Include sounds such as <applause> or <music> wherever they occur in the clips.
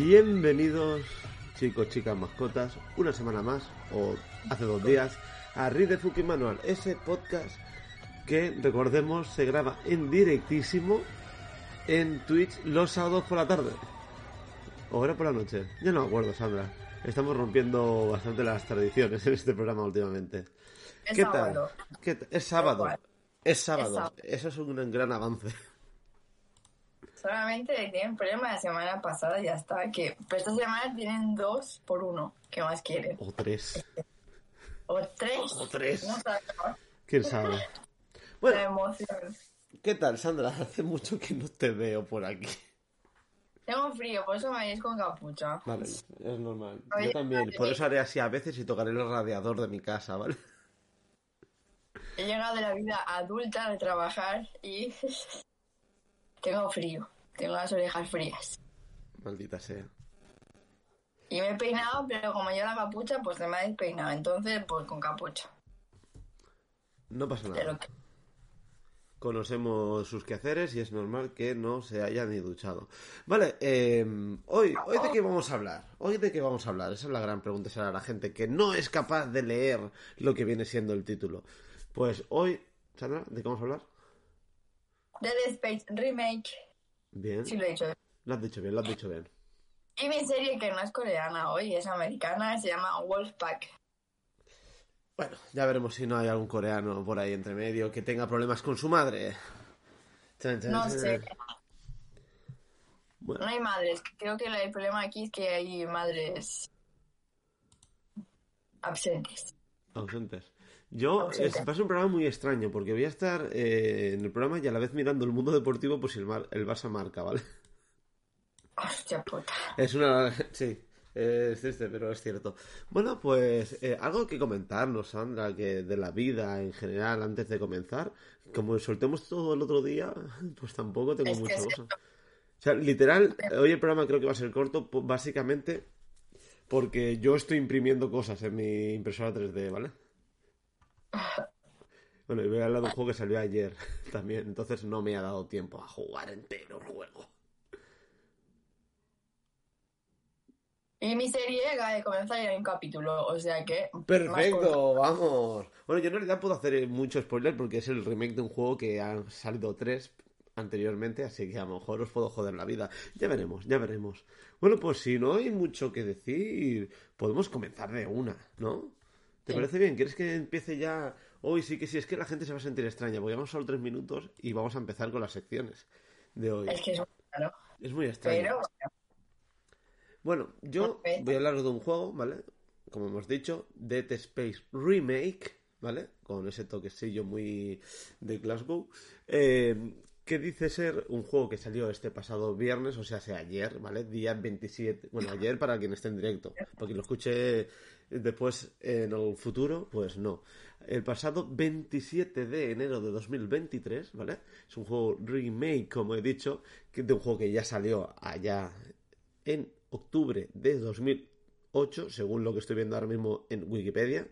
Bienvenidos, chicos, chicas, mascotas, una semana más, o hace dos días, a Read the Fucking Manual, ese podcast que, recordemos, se graba en directísimo en Twitch los sábados por la tarde. ¿O era por la noche? Ya no me acuerdo, Sandra. Estamos rompiendo bastante las tradiciones en este programa últimamente. Es ¿Qué sábado. tal? ¿Qué Es sábado. Es sábado. sábado. Eso es un gran avance. Tienen problema la semana pasada y ya está. Que, pero esta semana tienen dos por uno. ¿Qué más quieren? O tres. O tres. O tres. No sé, ¿Quién sabe? <laughs> la Bueno, emoción. ¿qué tal, Sandra? Hace mucho que no te veo por aquí. Tengo frío, por eso me veis con capucha. Vale, es normal. Oye, Yo también. Por eso haré así a veces y tocaré el radiador de mi casa, ¿vale? He llegado de la vida adulta de trabajar y <laughs> tengo frío. Tengo las orejas frías. Maldita sea. Y me he peinado, pero como llevo la capucha, pues se me ha despeinado. Entonces, pues con capucha. No pasa De nada. que- Conocemos sus quehaceres y es normal que no se haya ni duchado. Vale, eh, hoy, hoy de qué vamos a hablar. Hoy de qué vamos a hablar. Esa es la gran pregunta será la gente que no es capaz de leer lo que viene siendo el título. Pues hoy, Sandra, ¿de qué vamos a hablar? Dead Space Remake. Bien. Sí, lo he dicho. Lo has dicho bien, lo has dicho bien. Y mi serie que no es coreana hoy, es americana, se llama Wolfpack. Bueno, ya veremos si no hay algún coreano por ahí entre medio que tenga problemas con su madre. Chan, chan, No chan. sé, Bueno, no hay madres. Creo que el problema aquí es que hay madres absentes. ausentes. Yo, Ausente. es, va a ser un programa muy extraño porque voy a estar eh, en el programa y a la vez mirando el mundo deportivo por si el, Mar- el Barça marca, ¿vale? <laughs> Hostia puta. Es una... <laughs> Sí, es triste, pero es cierto. Bueno, pues eh, algo que comentarnos, Sandra, que de la vida en general antes de comenzar. Como soltemos todo el otro día, <laughs> pues tampoco tengo Es mucha cosa. O sea, literal, hoy el programa creo que va a ser corto, po- básicamente porque yo estoy imprimiendo cosas en mi impresora 3D, ¿vale? <laughs> Bueno, y voy a hablar de un juego que salió ayer <laughs> también, entonces no me ha dado tiempo a jugar entero el juego. Y mi serie acaba de comenzar y hay un capítulo, o sea que... Perfecto, vamos. Bueno, yo en realidad puedo hacer mucho spoiler porque es el remake de un juego que han salido tres anteriormente, así que a lo mejor os puedo joder la vida. Ya veremos, ya veremos. Bueno, pues si no hay mucho que decir, podemos comenzar de una, ¿no? ¿Te Sí. parece bien? ¿Quieres que empiece ya? Hoy sí que sí, es que la gente se va a sentir extraña, porque llevamos solo tres minutos y vamos a empezar con las secciones de hoy. Es que es muy raro. Es muy extraño. Pero Bueno, yo voy a hablar de un juego, ¿vale? Como hemos dicho, Dead Space Remake, ¿vale? Con ese toquecillo muy de Glasgow. eh, que dice ser un juego que salió este pasado viernes, o sea, sea ayer, ¿vale? Día 27. Bueno, ayer para quien esté en directo. Para quien lo escuche después en el futuro, pues no. El pasado 27 de enero de 2023, ¿vale? Es un juego remake, como he dicho, que de un juego que ya salió allá en octubre de 2008, según lo que estoy viendo ahora mismo en Wikipedia,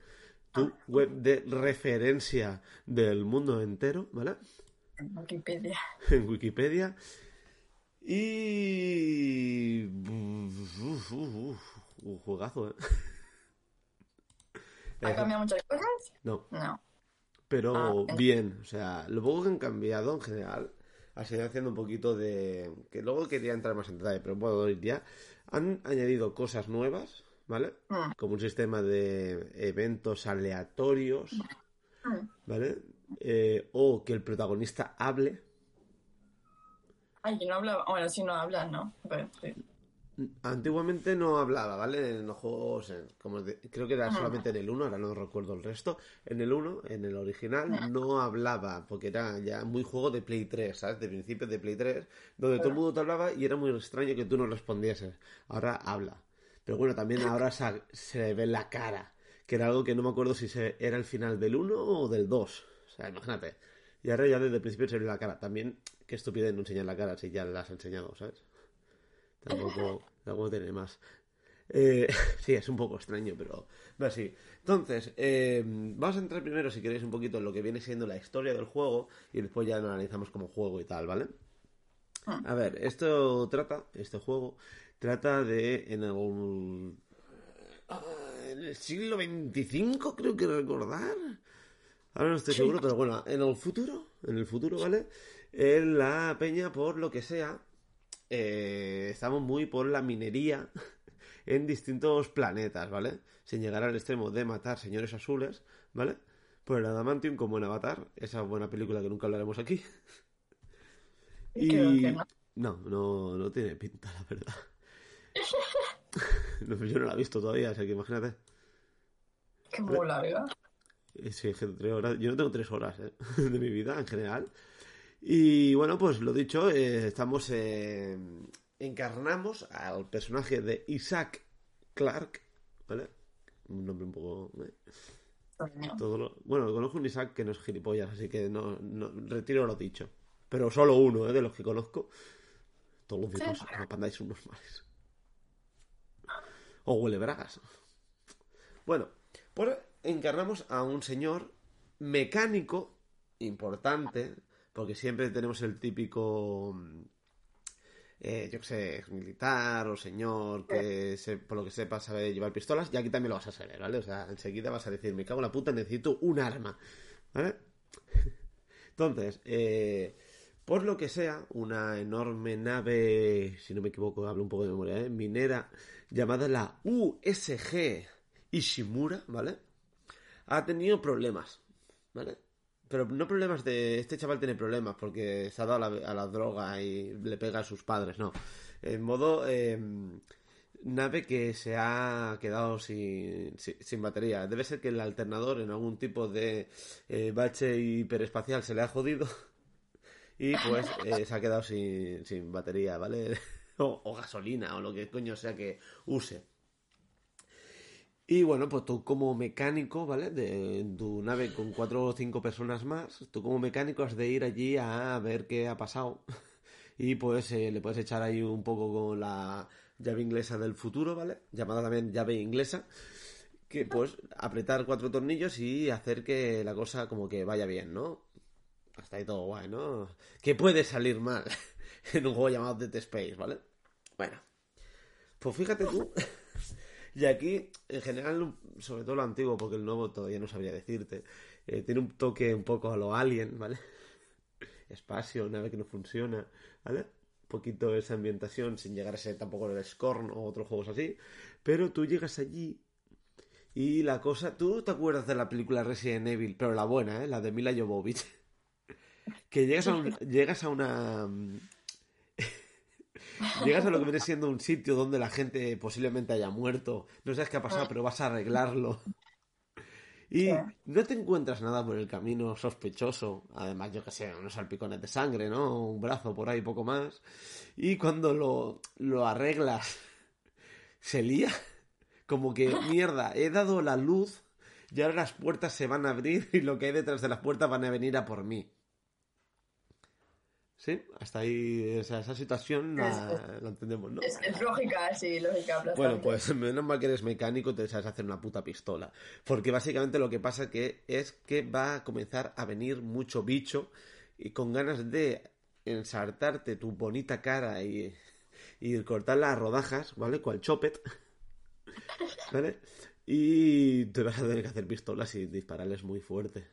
tu web de referencia del mundo entero, ¿vale? En Wikipedia. <laughs> En Wikipedia. Y... Uf, uf, uf, un juegazo, ¿eh? <laughs> ¿Ha cambiado muchas cosas? No, No. pero Ah, bien, o sea, lo poco que han cambiado en general ha sido haciendo un poquito de... que luego quería entrar más en detalle, pero puedo ir ya. Han añadido cosas nuevas, ¿vale? Mm. Como un sistema de eventos aleatorios, Mm. ¿vale? Eh, o que el protagonista hable. Ay, que no hablaba. Bueno, sí, no hablan, ¿no? Pero, sí. Antiguamente no hablaba, ¿vale? En los juegos, en- como de- creo que era solamente en el 1, ahora no recuerdo el resto. En el 1, en el original, no hablaba, porque era ya muy juego de Play 3, ¿sabes? De principios de Play 3, donde todo el mundo te hablaba y era muy extraño que tú no respondieses. Ahora habla. Pero bueno, también <laughs> ahora se, se ve la cara, que era algo que no me acuerdo si se, era el final del 1 o del 2. O sea, imagínate. Y ahora ya desde el principio se ve la cara. También, qué estupidez no enseñar la cara si ya la has enseñado, ¿sabes? Tampoco, <laughs> tampoco tiene más. Eh, <laughs> sí, es un poco extraño, pero va así. Entonces, eh, vamos a entrar primero, si queréis, un poquito en lo que viene siendo la historia del juego y después ya lo analizamos como juego y tal, ¿vale? A ver, esto trata, este juego, trata de en el, ah, en el siglo 25, creo que recordar. Ahora no estoy seguro, pero bueno, en el futuro, en el futuro, ¿vale? En la peña, por lo que sea, eh, estamos muy por la minería <laughs> en distintos planetas, ¿vale? Sin llegar al extremo de matar señores azules, ¿vale? Por el Adamantium como en Avatar, esa buena película que nunca hablaremos aquí. <laughs> Y no. no, no, tiene pinta, la verdad. <laughs> no, yo no la he visto todavía, así que imagínate. Qué muy larga. Sí, tres horas. Yo no tengo tres horas ¿eh? <laughs> de mi vida en general. Y bueno, pues lo dicho, eh, estamos. Eh, encarnamos al personaje de Isaac Clark, ¿vale? Un nombre un poco. Todo bueno, conozco un Isaac que no es gilipollas, así que no, no retiro lo dicho. Pero solo uno, ¿eh? De los que conozco. Todos los demás sí. unos males. O huele bragas. Bueno, pues encarnamos a un señor mecánico importante, porque siempre tenemos el típico, eh, yo que sé, militar o señor que por lo que sepa sabe llevar pistolas, y aquí también lo vas a saber, ¿vale? O sea, enseguida vas a decir, me cago en la puta, necesito un arma, ¿vale? <laughs> Entonces, eh, por lo que sea, una enorme nave, si no me equivoco, hablo un poco de memoria, ¿eh? minera, llamada la USG Ishimura, ¿vale? Ha tenido problemas, ¿vale? Pero no problemas de... Este chaval tiene problemas porque se ha dado a la, droga y le pega a sus padres, no. En modo... Em, nave que se ha quedado sin, sin, batería. Debe ser que el alternador en algún tipo de eh, bache hiperespacial se le ha jodido <laughs> y pues eh, se ha quedado sin, sin batería, ¿vale? <laughs> o, gasolina o lo que coño sea que use. Y bueno, pues tú como mecánico, ¿vale? De tu nave con cuatro o cinco personas más, tú como mecánico has de ir allí a ver qué ha pasado. <laughs> Y pues eh, le puedes echar ahí un poco con la llave inglesa del futuro, ¿vale? Llamada también llave inglesa. Que pues apretar cuatro tornillos y hacer que la cosa como que vaya bien, ¿no? Hasta ahí todo guay, ¿no? Que puede salir mal <laughs> en un juego llamado Dead Space, ¿vale? Bueno, pues fíjate tú. <laughs> y aquí, en general, sobre todo lo antiguo, porque el nuevo todavía no sabría decirte, eh, tiene un toque un poco a lo alien, ¿vale? <laughs> Espacio, nave que no funciona, ¿vale? Un poquito esa ambientación, sin llegar a ser tampoco el Scorn o otros juegos así. Pero tú llegas allí y la cosa. ¿Tú te acuerdas de la película Resident Evil? Pero la buena, ¿eh? La de Mila Jovovich <laughs> que llegas a, llegas a una... llegas a lo que viene siendo un sitio donde la gente posiblemente haya muerto, no sabes qué ha pasado, pero vas a arreglarlo. Y no te encuentras nada por el camino sospechoso, además yo que sé, unos salpicones de sangre, ¿no? Un brazo por ahí, poco más. Y cuando lo, lo arreglas, <laughs> se lía. Como que, mierda, he dado la luz y ahora las puertas se van a abrir y lo que hay detrás de las puertas van a venir a por mí. Sí, hasta ahí, esa, esa situación la, entendemos, ¿no? Es, lógica, sí, lógica. Bueno, pues menos mal que eres mecánico, te sabes hacer una puta pistola. Porque básicamente lo que pasa que es que va a comenzar a venir mucho bicho y con ganas de ensartarte tu bonita cara y, y cortarla a rodajas, ¿vale? Cual chopet, <laughs> ¿vale? Y te vas a tener que hacer pistolas y dispararles muy fuerte.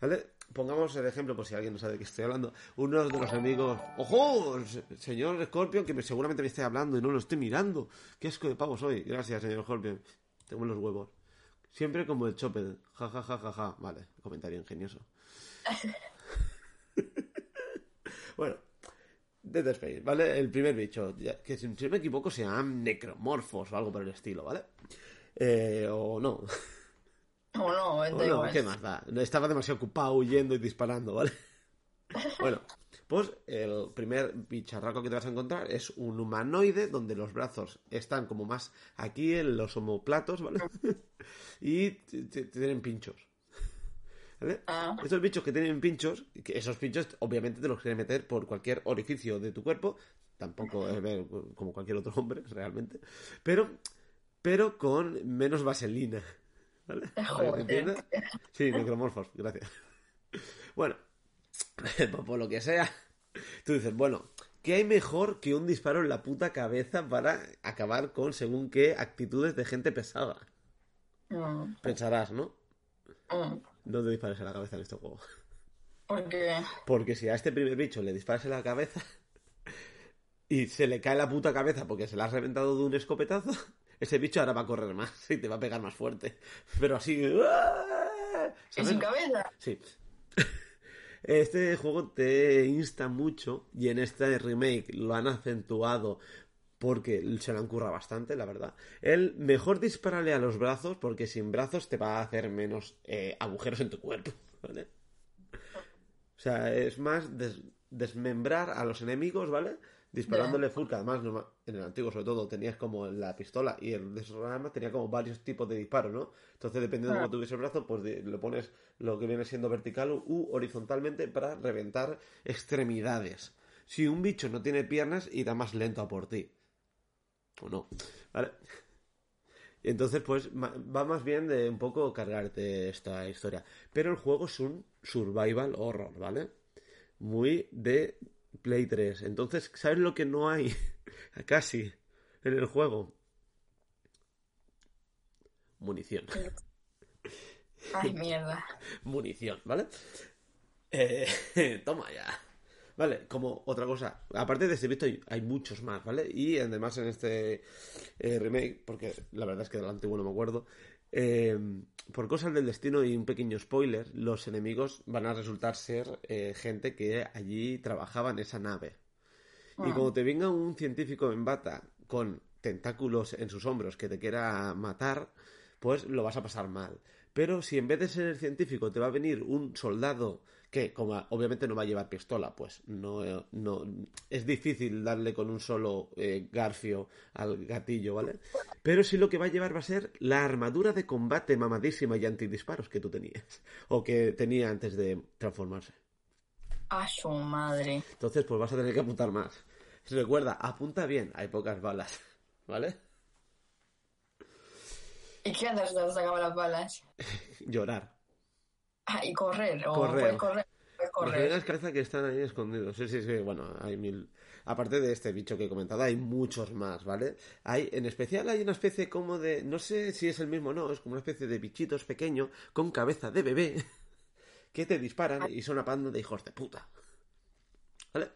¿Vale? Pongamos el ejemplo, por si alguien no sabe de qué estoy hablando, uno de los amigos, ¡ojo! Señor Scorpion, que seguramente me esté hablando y no lo estoy mirando. ¡Qué asco de pavo soy! Gracias, señor Scorpion. Tengo los huevos. Siempre como el chope. Ja, ja, ja, ja, ja. Vale, comentario ingenioso. <laughs> bueno, Dead Space, ¿vale? El primer bicho, que si no me equivoco se llaman necromorfos o algo por el estilo, ¿vale? Eh, o no. <laughs> O no, no, ¿qué más da? Estaba demasiado ocupado huyendo y disparando, ¿vale? <laughs> bueno, pues el primer bicharraco que te vas a encontrar es un humanoide donde los brazos están como más aquí en los homoplatos, ¿vale? <laughs> y tienen pinchos. ¿Vale? Ah. Estos bichos que tienen pinchos, que esos pinchos obviamente te los quieren meter por cualquier orificio de tu cuerpo, tampoco como cualquier otro hombre <laughs> realmente, pero, pero con menos vaselina. ¿Vale? <laughs> Sí, necromorfos, gracias. <laughs> Bueno, <laughs> por lo que sea, Tú dices, bueno, ¿qué hay mejor que un disparo en la puta cabeza para acabar con según qué actitudes de gente pesada? Mm, Pensarás, ¿no? mm. No te dispares en la cabeza en este juego. Porque. Porque si a este primer bicho le disparas en la cabeza y se le cae la puta cabeza porque se la has reventado de un escopetazo, ese bicho ahora va a correr más <laughs> y te va a pegar más fuerte. Pero así... ¡ah! ¿Y ¿sabes? sin cabeza? Sí. <laughs> Este juego te insta mucho y en este remake lo han acentuado porque se lo han currado bastante, la verdad. El mejor dispararle a los brazos porque sin brazos te va a hacer menos eh, agujeros en tu cuerpo, <laughs> ¿vale? O sea, es más des- desmembrar a los enemigos, ¿vale? Disparándole full, que además en el antiguo sobre todo tenías como la pistola y el de esos armas tenía como varios tipos de disparos, ¿no? Entonces dependiendo de cómo tuviese el brazo, pues le pones lo que viene siendo vertical u horizontalmente para reventar extremidades. Si un bicho no tiene piernas, irá más lento a por ti. O no, ¿vale? Y entonces, pues, va más bien de un poco cargarte esta historia. Pero el juego es un survival horror, ¿vale? Muy de Play 3. Entonces, ¿sabes lo que no hay <laughs> casi en el juego? Munición. Ay, mierda. <laughs> Munición, ¿vale? Eh, <laughs> toma ya. Vale, como otra cosa, aparte de este visto hay, muchos más, ¿vale? Y además en este eh, remake, porque la verdad es que del antiguo no me acuerdo, eh, por cosas del destino y un pequeño spoiler, los enemigos van a resultar ser eh, gente que allí trabajaba en esa nave. Y Ah. cuando te venga un científico en bata con tentáculos en sus hombros que te quiera matar, pues lo vas a pasar mal. Pero si en vez de ser el científico te va a venir un soldado que, como obviamente no va a llevar pistola, pues no, eh, no es difícil darle con un solo eh, garfio al gatillo, ¿vale? Pero sí lo que va a llevar va a ser la armadura de combate mamadísima y antidisparos que tú tenías, o que tenía antes de transformarse. A su madre. Entonces, pues vas a tener que apuntar más. Recuerda, apunta bien, hay pocas balas, ¿vale? ¿Y qué haces cuando se acaban las balas? <laughs> Llorar. Ah, y correr. O Correr. puedes correr. Puedes correr. que están ahí escondidos. Sí, sí, sí. Bueno, hay mil. Aparte de este bicho que he comentado, hay muchos más, ¿vale? Hay, en especial hay una especie como de. No sé si es el mismo o no, es como una especie de bichitos pequeños con cabeza de bebé <laughs> que te disparan y son una panda de hijos de puta. ¿Vale?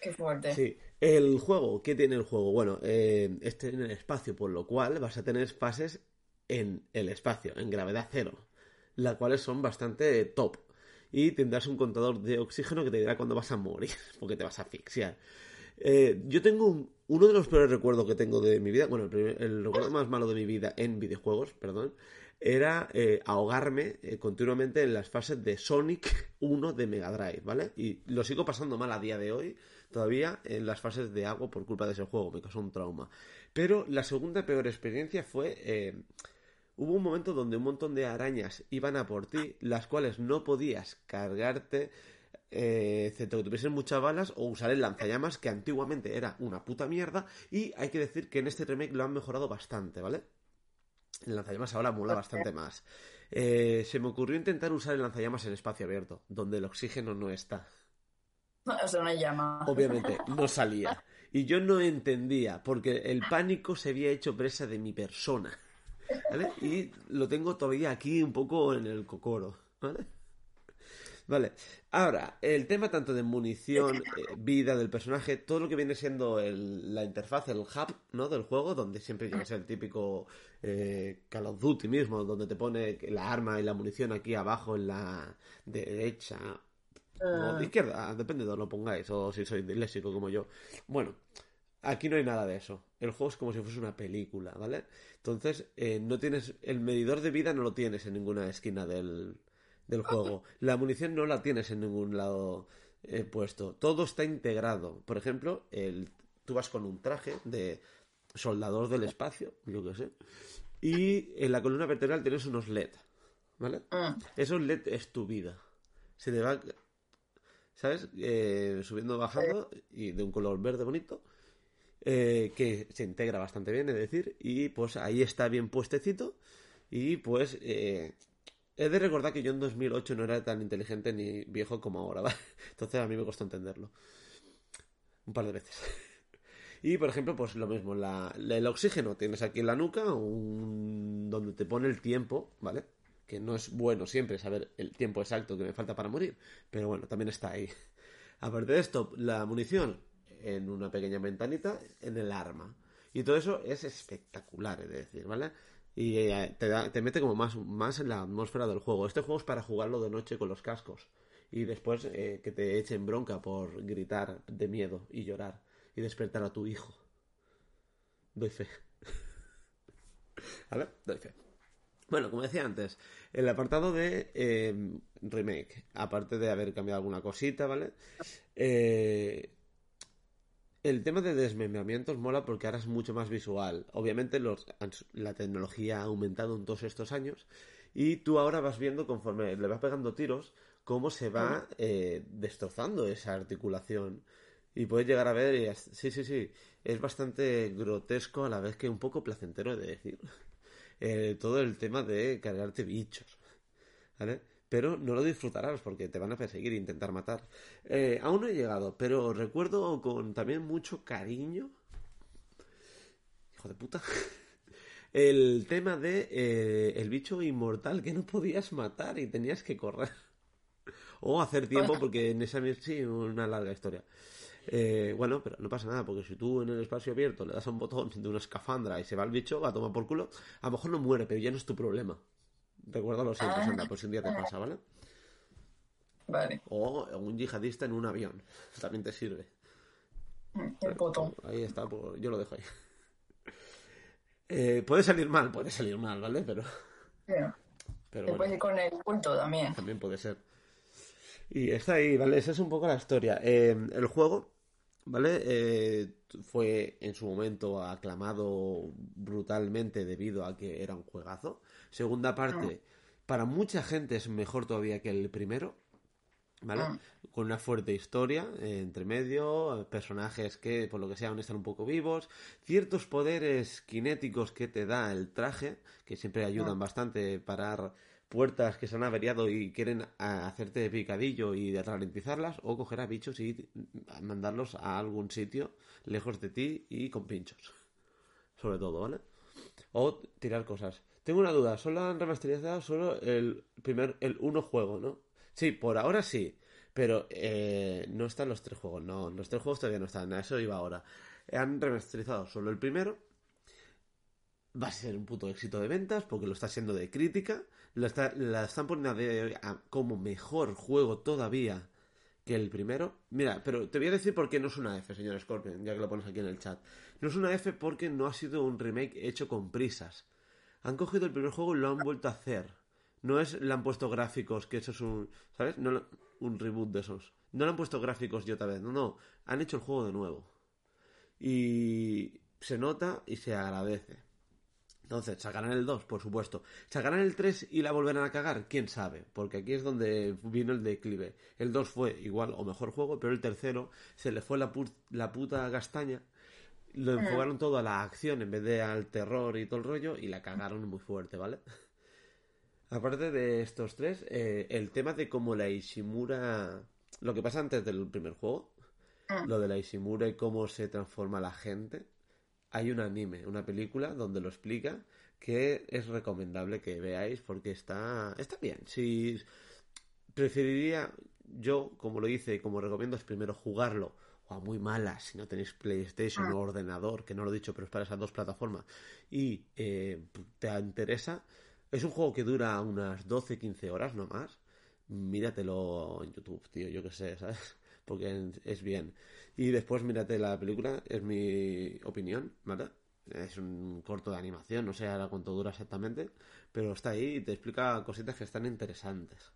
Qué fuerte. Sí, el juego, ¿qué tiene el juego? Bueno, eh, este en el espacio, por lo cual vas a tener fases en el espacio, en gravedad cero, las cuales son bastante top. Y tendrás un contador de oxígeno que te dirá cuándo vas a morir, <laughs> porque te vas a asfixiar. Eh, yo tengo un- uno de los peores recuerdos que tengo de mi vida, bueno, el, primer- el recuerdo más malo de mi vida en videojuegos, perdón, era eh, ahogarme eh, continuamente en las fases de Sonic 1 de Mega Drive, ¿vale? Y lo sigo pasando mal a día de hoy, todavía en las fases de agua por culpa de ese juego, me causó un trauma. Pero la segunda peor experiencia fue... hubo un momento donde un montón de arañas iban a por ti, las cuales no podías cargarte, eh, excepto que tuviesen muchas balas, o usar el lanzallamas, que antiguamente era una puta mierda, y hay que decir que en este remake lo han mejorado bastante, ¿vale? El lanzallamas ahora mola bastante más. Eh, se me ocurrió intentar usar el lanzallamas en espacio abierto, donde el oxígeno no está. <laughs> O sea, una llama. Obviamente, <laughs> no salía. Y yo no entendía, porque el pánico se había hecho presa de mi persona. ¿Vale? Y lo tengo todavía aquí un poco en el cocoro. ¿Vale? Vale. Ahora, el tema tanto de munición, eh, vida del personaje, todo lo que viene siendo el- la interfaz, el hub, ¿no? Del juego, donde siempre llega a ser el típico eh, Call of Duty mismo, donde te pone la arma y la munición aquí abajo en la derecha, o de izquierda, depende de donde lo pongáis, o si sois disléxico como yo. Bueno, aquí no hay nada de eso. El juego es como si fuese una película, ¿vale? Entonces, eh, no tienes. El medidor de vida no lo tienes en ninguna esquina del, del juego. La munición no la tienes en ningún lado eh, puesto. Todo está integrado. Por ejemplo, el, tú vas con un traje de soldador del espacio, yo qué sé. Y en la columna vertebral tienes unos LED, ¿vale? Mm. Esos LED es tu vida. Se te va, ¿sabes? Eh, subiendo, bajando y de un color verde bonito. Eh, que se integra bastante bien, es decir, y pues ahí está bien puestecito y pues eh, He de recordar que yo en 2008 no era tan inteligente ni viejo como ahora, ¿vale? <laughs> Entonces a mí me costó entenderlo. Un par de veces. <laughs> Y por ejemplo, pues lo mismo, el oxígeno tienes aquí en la nuca, un, donde te pone el tiempo, ¿vale? Que no es bueno siempre saber el tiempo exacto que me falta para morir, pero bueno, también está ahí. <laughs> Aparte de esto, la munición en una pequeña ventanita en el arma. Y todo eso es espectacular, es decir, ¿vale? Y eh, te, mete como más, más en la atmósfera del juego. Este juego es para jugarlo de noche con los cascos. Y después eh, que te echen bronca por gritar de miedo y llorar. Y despertar a tu hijo. Doy fe. <laughs> ¿Vale? Doy fe. Bueno, como decía antes, el apartado de eh, remake, aparte de haber cambiado alguna cosita, ¿vale? Eh, el tema de desmembramientos mola porque ahora es mucho más visual. Obviamente los, la tecnología ha aumentado en todos estos años y tú ahora vas viendo conforme le vas pegando tiros cómo se va eh, destrozando esa articulación. Y puedes llegar a ver, y sí, sí, sí, es bastante grotesco a la vez que un poco placentero de decir. <laughs> Eh, todo el tema de cargarte bichos. ¿Vale? Pero no lo disfrutarás porque te van a perseguir e intentar matar. Eh, aún no he llegado, pero recuerdo con también mucho cariño. Hijo de puta. <laughs> El tema de eh, el bicho inmortal que no podías matar y tenías que correr. <laughs> O hacer tiempo porque en esa sí, una larga historia. Eh, bueno, pero no pasa nada, porque si tú en el espacio abierto le das a un botón de una escafandra y se va el bicho, va a tomar por culo, a lo mejor no muere, pero ya no es tu problema. Recuérdalo siempre, ah, anda, por si un día te pasa, ¿vale? Vale. O un yihadista en un avión. <laughs> También te sirve. El botón. Ahí está, pues, yo lo dejo ahí. <laughs> Eh, puede salir mal, puede salir mal, ¿vale? Pero. Pero puede ir con el culto también. También puede ser. Y está ahí, ¿vale? Esa es un poco la historia. Eh, el juego, ¿vale? Eh, fue en su momento aclamado brutalmente debido a que era un juegazo. Segunda parte, para mucha gente es mejor todavía que el primero. ¿Vale? Ah. Con una fuerte historia eh, entre medio, personajes que por lo que sea aún están un poco vivos, ciertos poderes cinéticos que te da el traje, que siempre ayudan ah. bastante parar puertas que se han averiado y quieren hacerte picadillo y ralentizarlas, o coger a bichos y mandarlos a algún sitio lejos de ti y con pinchos. Sobre todo, ¿vale? O tirar cosas. Tengo una duda, ¿solo han remasterizado solo el primer, el uno juego, no? Sí, por ahora sí, pero eh, no están los tres juegos, no, los tres juegos todavía no están, a eso iba ahora. Han remasterizado solo el primero, va a ser un puto éxito de ventas porque lo está siendo de crítica, la, están poniendo como mejor juego todavía que el primero. Mira, pero te voy a decir por qué no es una F, señor Scorpion, ya que lo pones aquí en el chat. No es una F porque no ha sido un remake hecho con prisas. Han cogido el primer juego y lo han vuelto a hacer. No es, le han puesto gráficos, que eso es un, ¿sabes? No, un reboot de esos. No le han puesto gráficos y otra vez, no, no. Han hecho el juego de nuevo. Y se nota y se agradece. Entonces, ¿sacarán el 2? Por supuesto. ¿Sacarán el 3 y la volverán a cagar? ¿Quién sabe? Porque aquí es donde vino el declive. El 2 fue igual o mejor juego, pero el tercero se le fue la, la puta castaña lo enfocaron todo a la acción en vez de al terror y todo el rollo y la cagaron muy fuerte, ¿vale? <laughs> Aparte de estos tres, eh, el tema de cómo la Ishimura... Lo que pasa antes del primer juego, mm. lo de la Ishimura y cómo se transforma la gente, hay un anime, una película donde lo explica que es recomendable que veáis porque está, está bien. Si preferiría yo, como lo hice y como recomiendo, es primero jugarlo o muy mala si no tenéis PlayStation o ah. ordenador, que no lo he dicho, pero es para esas dos plataformas, y eh, te interesa, es un juego que dura unas 12-15 horas no más. Míratelo en YouTube, tío, yo qué sé, ¿sabes? <laughs> Porque es bien. Y después mírate la película, es mi opinión, ¿vale? Es un corto de animación, no sé ahora cuánto dura exactamente, pero está ahí y te explica cositas que están interesantes.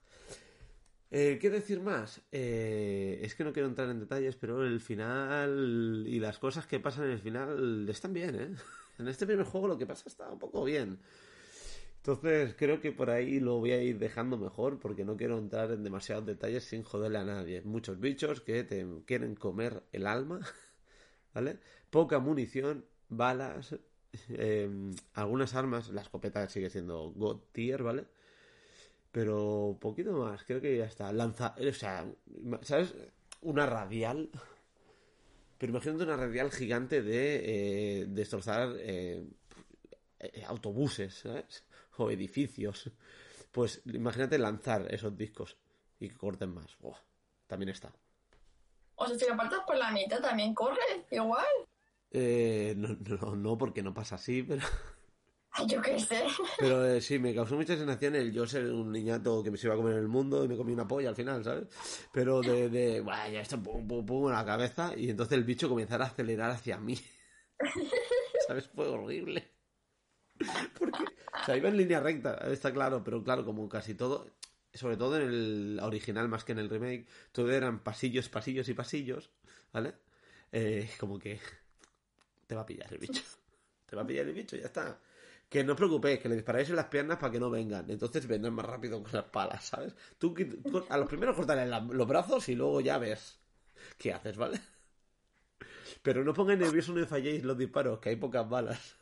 Eh, ¿Qué decir más? Eh, es que no quiero entrar en detalles, pero el final y las cosas que pasan en el final están bien, ¿eh? <laughs> En este primer juego lo que pasa está un poco bien. Entonces creo que por ahí lo voy a ir dejando mejor porque no quiero entrar en demasiados detalles sin joderle a nadie. Muchos bichos que te quieren comer el alma, <laughs> ¿vale? Poca munición, balas, em, algunas armas, la escopeta sigue siendo God tier, ¿vale? Pero poquito más, creo que ya está. Lanza, o sea, ¿sabes? Una radial. Pero imagínate una radial gigante de eh, destrozar eh, eh, autobuses, ¿sabes? O edificios. Pues imagínate lanzar esos discos y que corten más. Buah, también está. O sea, si lo partes por la mitad también corre, igual. Eh, no, no, no, porque no pasa así, pero... <laughs> Yo qué sé. Pero eh, sí, me causó mucha sensación el yo ser un niñato que me iba a comer en el mundo y me comí una polla al final, ¿sabes? Pero de, bueno, ya está, pum, pum, pum, en la cabeza y entonces el bicho comenzara a acelerar hacia mí. <laughs> ¿Sabes? Fue horrible. Porque, o sea, iba en línea recta, está claro, pero claro, como casi todo, sobre todo en el original más que en el remake, todo eran pasillos, pasillos y pasillos, ¿vale? Eh, como que te va a pillar el bicho. Te va a pillar el bicho, ya está. Que no os preocupéis, que le disparáis en las piernas para que no vengan. Entonces vendrán más rápido con las palas, ¿sabes? Tú a los primeros cortarle los brazos y luego ya ves qué haces, ¿vale? Pero no pongáis nervioso, no falléis los disparos, que hay pocas balas.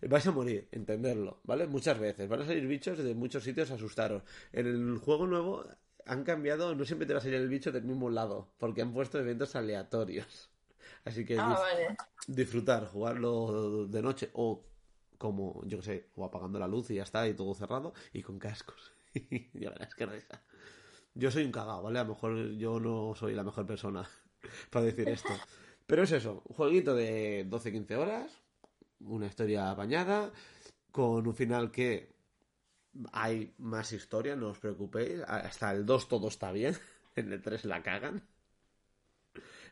Vais a morir, entenderlo, ¿vale? Muchas veces. Van a salir bichos de muchos sitios a asustaros. En el juego nuevo han cambiado, no siempre te va a salir el bicho del mismo lado, porque han puesto eventos aleatorios. Así que ah, vale. disfrutar, jugarlo de noche o como, yo qué sé, o apagando la luz y ya está, y todo cerrado, y con cascos. <laughs> ya verás qué risa. Yo soy un cagado, ¿vale? A lo mejor yo no soy la mejor persona <laughs> para decir esto. Pero es eso, un jueguito de 12-15 horas, una historia bañada, con un final que hay más historia, no os preocupéis. Hasta el 2 todo está bien, <laughs> en el 3 la cagan.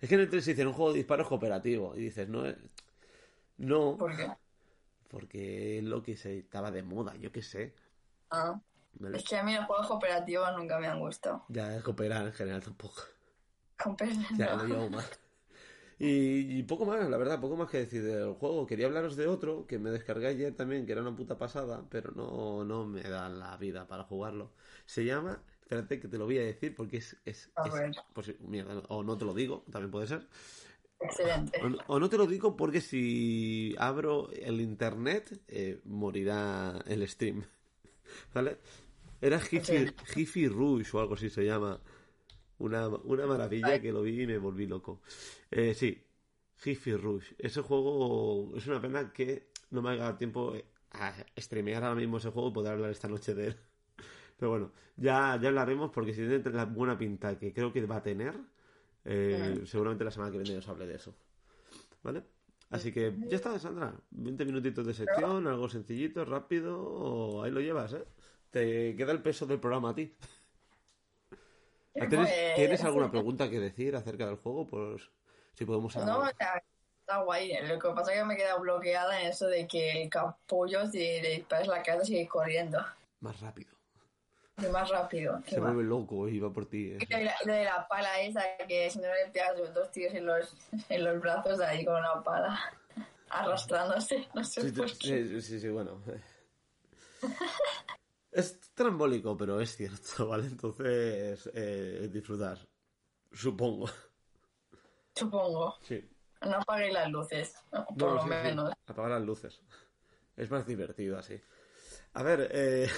Es que en el 3 hicieron un juego de disparos cooperativo y dices, no, no. ¿Por qué? Porque es lo que se estaba de moda, yo qué sé. Ah. Es que a mí los juegos cooperativos nunca me han gustado. Ya, cooperar en general tampoco. Cooperar. Ya, lo llevo más. Y, poco más, la verdad, poco más que decir del juego. Quería hablaros de otro que me descargué ayer también, que era una puta pasada, pero no, no me da la vida para jugarlo. Se llama, espérate que te lo voy a decir porque es. es, pues, mierda, o no te lo digo, también puede ser. Excelente. O, no te lo digo porque si abro el internet eh, morirá el stream. <laughs> ¿Vale? Era Jiffy, Rush o algo así se llama. Una, una maravilla que lo vi y me volví loco. Eh, sí, Jiffy Rush. Ese juego es una pena que no me haya dado tiempo a streamear ahora mismo ese juego y poder hablar esta noche de él. Pero bueno, ya, ya hablaremos porque si tiene la buena pinta que creo que va a tener, eh, seguramente la semana que viene os hable de eso. ¿Vale? Así que ya está, Sandra. 20 minutitos de sección, algo sencillito, rápido. Ahí lo llevas, ¿eh? Te queda el peso del programa a ti. ¿Tienes, ¿Tienes, alguna pregunta que decir acerca del juego? Pues si podemos hablar. No, está, está guay. Lo que pasa es que me he quedado bloqueada en eso de que el capullo, si le disparas la cabeza, sigue corriendo. Más rápido. Y más rápido. Se vuelve loco y va por ti. ¿eh? Y de la pala esa, que si no le pegas dos tiros en los, en los brazos ahí con una pala, <laughs> arrastrándose. No sé sí, sí, sí, sí, bueno. <laughs> Es trambólico, pero es cierto, <laughs> ¿vale? Entonces, eh, disfrutar. Supongo. Supongo. Sí. No apaguéis las luces, por lo menos. Apagar las luces. Es más divertido así. A ver, eh,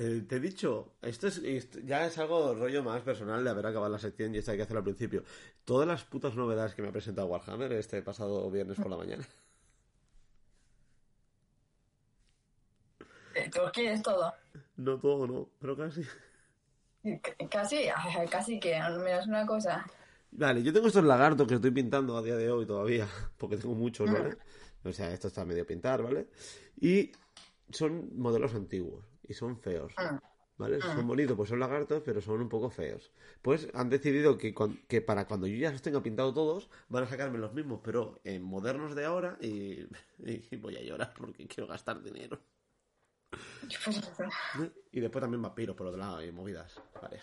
eh, te he dicho, esto, es, ya es algo rollo más personal de haber acabado la sección y esto hay que hacerlo al principio. Todas las putas novedades que me ha presentado Warhammer este pasado viernes por la mañana. ¿Tú quieres todo? No todo, no, pero casi. Casi, casi que, al menos una cosa. Vale, yo tengo estos lagartos que estoy pintando a día de hoy todavía, <laughs> porque tengo muchos, ¿vale? O sea, esto está medio pintar, ¿vale? Y son modelos antiguos y son feos, ah. ¿vale? Son ah. bonitos, pues son lagartos, pero son un poco feos. Pues han decidido que, que para cuando yo ya los tenga pintados todos, van a sacarme los mismos, pero en modernos de ahora y <laughs> voy a llorar porque quiero gastar dinero. <laughs> Y después también vampiros por otro lado y movidas. Vale.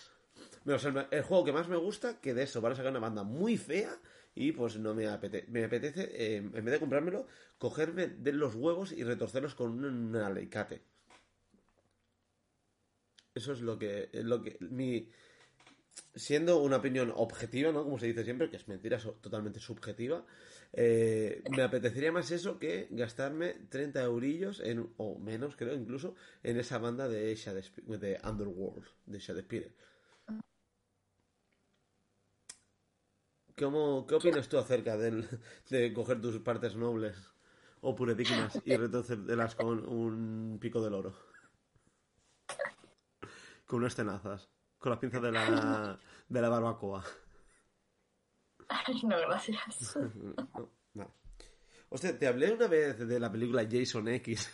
el, juego que más me gusta, que de eso van a sacar una banda muy fea y pues no me apetece, me apetece eh, en vez de comprármelo, cogerme de los huevos y retorcerlos con un, alicate. Eso es lo que, lo que mi, siendo una opinión objetiva, ¿no? Como se dice siempre, que es mentira totalmente subjetiva, eh, me apetecería más eso que gastarme 30 eurillos, en, o menos creo incluso, en esa banda de, de Underworld, de Shadespire. ¿Cómo, ¿Qué opinas tú acerca del, de coger tus partes nobles o puredignas y retorcerlas con un pico del oro? Con unas tenazas, con las pinzas de la, <laughs> de la barbacoa. Ay, no, gracias. <laughs> No, no. Hostia, te hablé una vez de la película Jason X,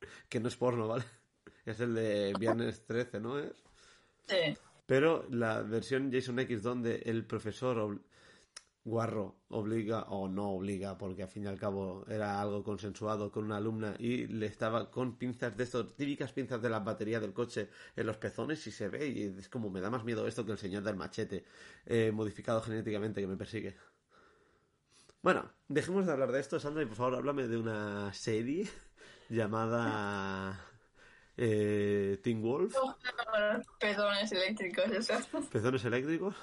<laughs> que no es porno, ¿vale? Es el de Viernes 13, ¿no es? Sí. Pero la versión Jason X donde el profesor Guarro obliga, o no obliga, porque al fin y al cabo era algo consensuado con una alumna y le estaba con pinzas de estos, típicas pinzas de la batería del coche en los pezones y se ve y es como me da más miedo esto que el señor del machete eh, modificado genéticamente que me persigue. Bueno, dejemos de hablar de esto, Sandra, y por favor háblame de una serie llamada eh, Teen Wolf, Los pedones eléctricos, pezones eléctricos.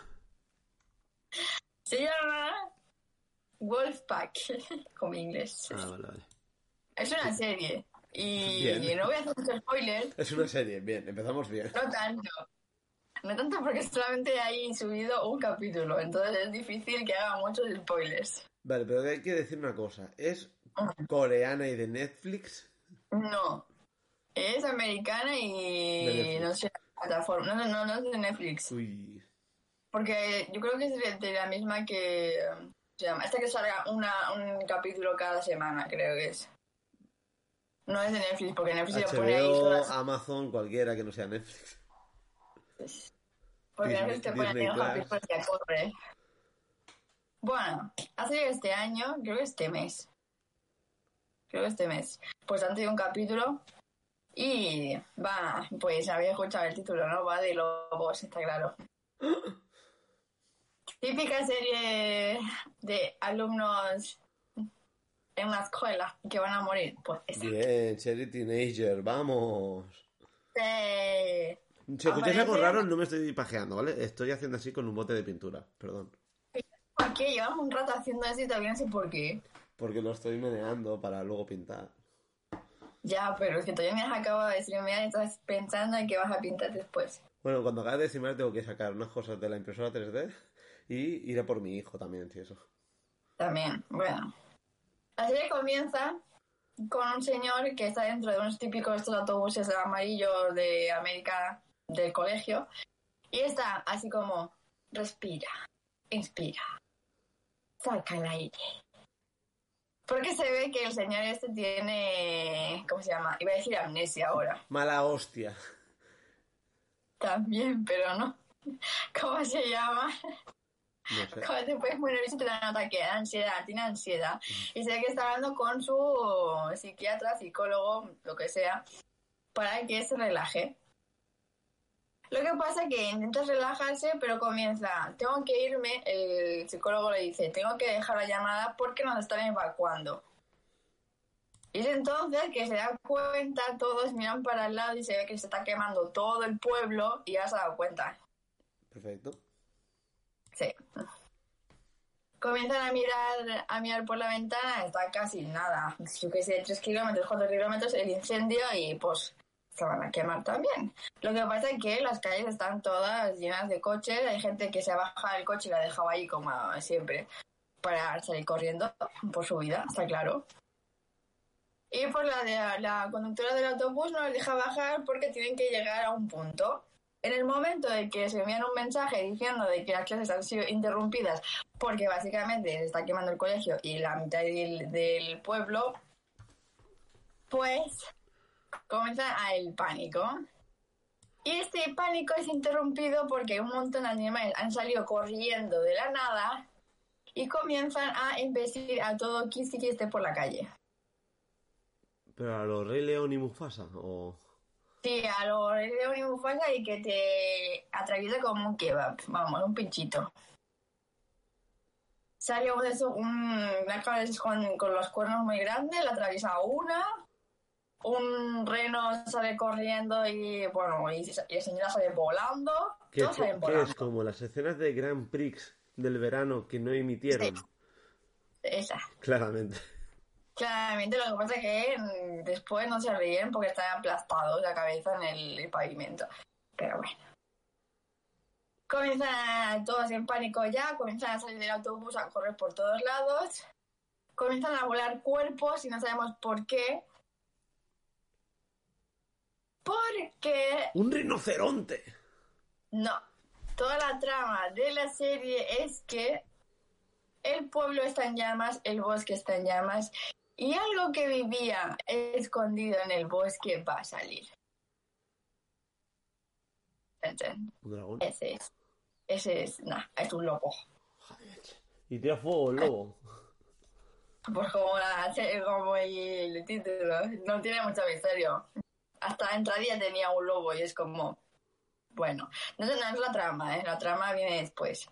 Se llama Wolfpack, <laughs> como inglés. Ah, vale, vale. Es una serie. Y Bien. no voy a hacer mucho spoiler, Es una serie, bien, empezamos bien. no tanto. No tanto porque solamente hay subido un capítulo, entonces es difícil que haga muchos spoilers. Vale, pero hay que decir una cosa. ¿Es coreana y de Netflix? No. Es americana y no sé, plataforma. No, no, no, no es de Netflix. Uy. Porque yo creo que es de, de la misma que um, se llama. Esta que salga una, un capítulo cada semana, creo que es. No es de Netflix, porque Netflix lo pone ahí HBO, todas. Amazon, cualquiera que no sea Netflix. Porque Disney- Netflix te pone ahí los Plus. capítulos que corre. Bueno, hace este año, creo que este mes. Creo que este mes. Pues han tenido un capítulo y va, pues había escuchado el título, ¿no? Va de lobos, está claro. <laughs> Típica serie de alumnos en una escuela que van a morir. Pues esa. Bien, Cherry Teenager, vamos. Eh, Si escucháis algo raro, no me estoy pajeando, ¿vale? Estoy haciendo así con un bote de pintura, perdón. ¿Por qué? Llevamos un rato haciendo eso y todavía no sé por qué. Porque lo estoy meneando para luego pintar. Ya, pero es que todavía me has acabado de decirme y estás pensando en que vas a pintar después. Bueno, cuando acabe de decirme tengo que sacar unas cosas de la impresora 3D y ir a por mi hijo también, si eso. También, bueno. La serie comienza con un señor que está dentro de unos típicos estos autobuses amarillos de América del colegio y está así como respira, inspira, saca el aire. Porque se ve que el señor este tiene, ¿cómo se llama? Iba a decir amnesia ahora. Mala hostia. También, pero no. ¿Cómo se llama? No sé. Cuando te puedes morir si te da un ataque de ansiedad, tiene ansiedad. Y se ve que está hablando con su psiquiatra, psicólogo, lo que sea, para que se relaje. Lo que pasa es que intenta relajarse, pero comienza, tengo que irme, el psicólogo le dice, tengo que dejar la llamada porque nos están evacuando. Y es entonces que se da cuenta, todos miran para el lado y se ve que se está quemando todo el pueblo y ya se ha dado cuenta. Perfecto. Sí. Comienzan a mirar, a mirar por la ventana, está casi nada, yo que sé, 3 kilómetros, 4 kilómetros el incendio y pues se van a quemar también. Lo que pasa es que las calles están todas llenas de coches, hay gente que se baja del coche y la ha dejado ahí como siempre para salir corriendo por su vida, está claro. Y pues la, de, la conductora del autobús no les deja bajar porque tienen que llegar a un punto. En el momento de que se envían un mensaje diciendo de que las clases han sido interrumpidas porque básicamente se está quemando el colegio y la mitad del, pueblo, pues comienza el pánico. Y este pánico es interrumpido porque un montón de animales han salido corriendo de la nada y comienzan a embestir a todo Kiss que esté por la calle. Pero a los Rey León y Mufasa, o... Sí, a lo León y Mufasa y que te atraviesa como un kebab, vamos, un pinchito. Sale un de esos, un, una de esos con, con los cuernos muy grandes, la atraviesa una, un reno sale corriendo y, bueno, y, y el señor sale volando, Que, Todos salen volando. es como las escenas de Grand Prix del verano que no emitieron. Sí. Esa. Claramente. Claramente lo que pasa es que después no se ríen porque están aplastados la cabeza en el pavimento. Pero bueno. Comienzan todos en pánico ya, comienzan a salir del autobús a correr por todos lados. Comienzan a volar cuerpos y no sabemos por qué. Porque ¡Un rinoceronte! no. Toda la trama de la serie es que el pueblo está en llamas, el bosque está en llamas y algo que vivía escondido en el bosque va a salir. ¿Entiendes? Un dragón. Ese es. Ese es. Nah, es un lobo. Y tira fuego el lobo. Pues como, la, como el título. No tiene mucho misterio. Hasta entradilla tenía un lobo y es como. Bueno, no, no es la trama, ¿eh? La trama viene después.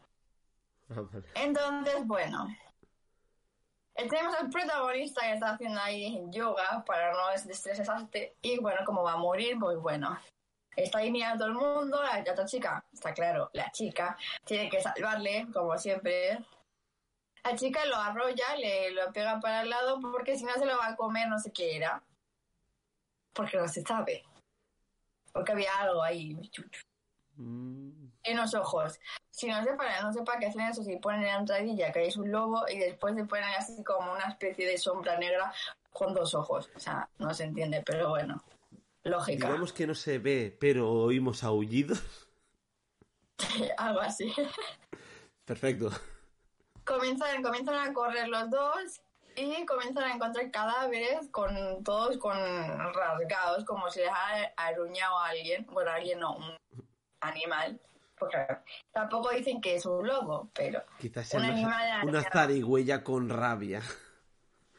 Ah, vale. Entonces, bueno. Tenemos al protagonista que está haciendo ahí yoga para no estresarse. Y bueno, como va a morir, pues bueno. Está ahí mirando todo el mundo. La, la chica, está claro, la chica tiene que salvarle, como siempre. La chica lo arrolla, le lo pega para el lado, porque si no se lo va a comer, no sé qué era. Porque no se sabe. Porque había algo ahí. Mm, en los ojos. Si no sepa, no sepa qué hacen eso, si ponen en la entradilla que es un lobo y después se ponen así como una especie de sombra negra con dos ojos. O sea, no se entiende, pero bueno. Lógica. Digamos que no se ve, pero oímos aullidos. <laughs> Algo así. Perfecto. Comienzan, comienzan a correr los dos y comienzan a encontrar cadáveres con todos con rasgados, como si les ha aruñado a alguien. Bueno, alguien no, un animal. Tampoco dicen que es un lobo, pero Quizás sea Un una, animal una zarigüeya con rabia.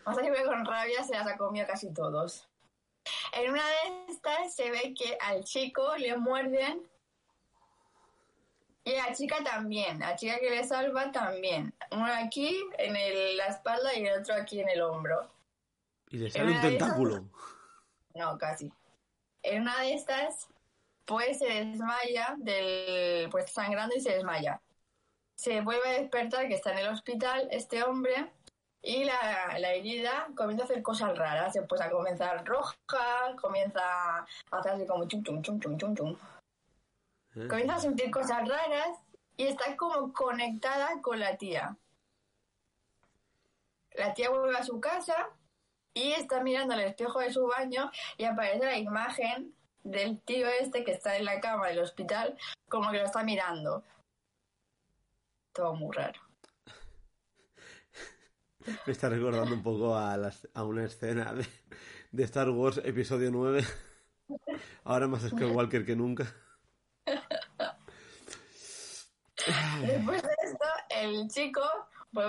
Vamos a que con rabia se las ha comido casi todos. En una de estas se ve que al chico le muerden y a la chica también. La chica que le salva también. Uno aquí en el- la espalda y el otro aquí en el hombro. Y le sale un una esas- tentáculo. <laughs> No, casi. En una de estas, pues se desmaya del. Pues sangrando y se desmaya. Se vuelve a despertar que está en el hospital este hombre y la, la herida comienza a hacer cosas raras. Se pues a comenzar roja, comienza a hacer así como chum chum chum chum chum chum. ¿eh? Comienza a sentir cosas raras y está como conectada con la tía. La tía vuelve a su casa y está mirando al espejo de su baño y aparece la imagen del tío este que está en la cama del hospital como que lo está mirando. Todo muy raro. <laughs> Me está recordando un poco a, las- a una escena de, de Star Wars Episodio 9. Ahora más Skywalker <laughs> que nunca. Después de esto, el chico,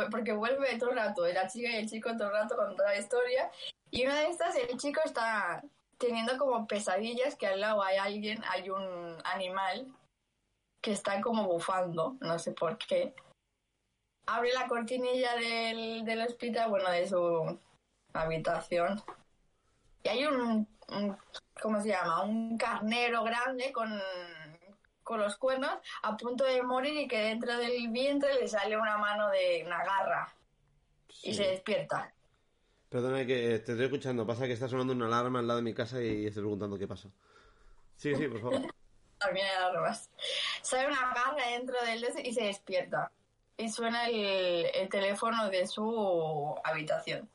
porque vuelve todo el rato, la chica y el chico todo el rato con toda la historia, y una de estas el chico está teniendo como pesadillas que al lado hay alguien, hay un animal que está como bufando, no sé por qué. Abre la cortinilla del, del hospital, bueno, de su habitación, y hay un, un- ¿cómo se llama? Un carnero grande con, con los cuernos a punto de morir y que dentro del vientre le sale una mano de una garra y se despierta. Perdona que te estoy escuchando. Pasa que está sonando una alarma al lado de mi casa y estoy preguntando qué pasa. Sí, sí, por favor. <laughs> También hay alarmas. Sale una garra dentro del y se despierta. Y suena el, el teléfono de su habitación.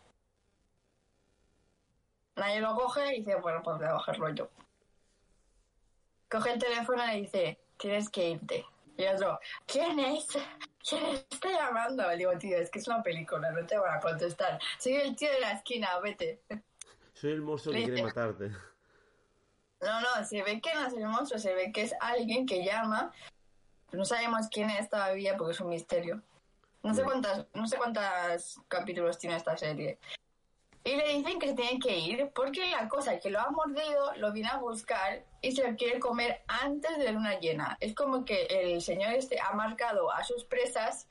Nadie lo coge y dice, bueno, pues voy a cogerlo yo. Coge el teléfono y le dice, tienes que irte. Y otro, ¿quién es? ¿Quién está llamando? Le digo, tío, es que es una película, no te van a contestar. Soy el tío de la esquina, vete. Soy el monstruo que quiere matarte. No, no, se ve que no es el monstruo, se ve que es alguien que llama. No sabemos quién es todavía porque es un misterio. No sé cuántas, no sé cuántos capítulos tiene esta serie. Y le dicen que tiene que ir porque la cosa que lo ha mordido lo viene a buscar y se lo quiere comer antes de luna llena. Es como que el señor este ha marcado a sus presas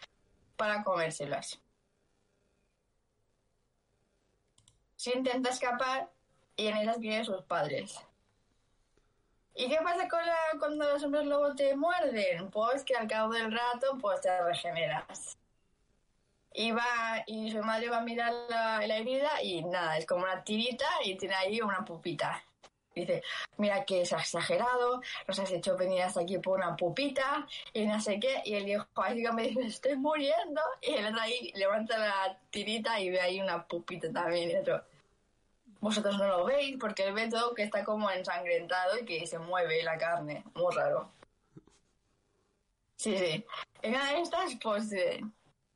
para comérselas. Se intenta escapar y en esas vienen sus padres. ¿Y qué pasa cuando los hombres lobos te muerden? Pues que al cabo del rato pues te regeneras. Y va, y su madre va a mirar la, la herida y nada, es como una tirita y tiene ahí una pupita. Dice, mira que es exagerado, nos has hecho venir hasta aquí por una pupita y no sé qué. Y el viejo ahí me dice, estoy muriendo. Y él ahí levanta la tirita y ve ahí una pupita también. Y otro, vosotros no lo veis porque él ve todo que está como ensangrentado y que se mueve la carne. Muy raro. Sí, sí. En una de estas, pues, eh,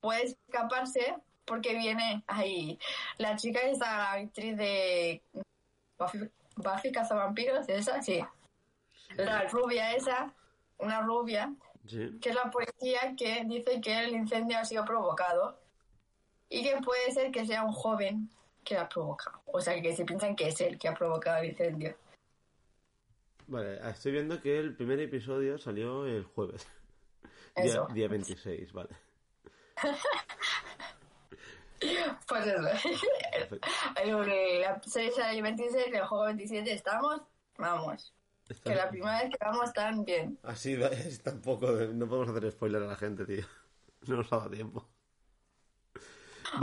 puede escaparse porque viene ahí la chica esa actriz de Buffy, Buffy Cazavampiros, esa, sí. La rubia esa, una rubia, Sí. que es la policía que dice que el incendio ha sido provocado y que puede ser que sea un joven que lo ha provocado. O sea, que se piensan que es él que ha provocado el incendio. Vale, estoy viendo que el primer episodio salió el jueves. Día, día 26, vale. Pues eso. El- La serie sale el 26, el juego 27, estamos, vamos. Está- Que la primera vez que vamos tan bien. Así es tampoco. de- No podemos hacer spoiler a la gente, tío. No nos ha dado tiempo.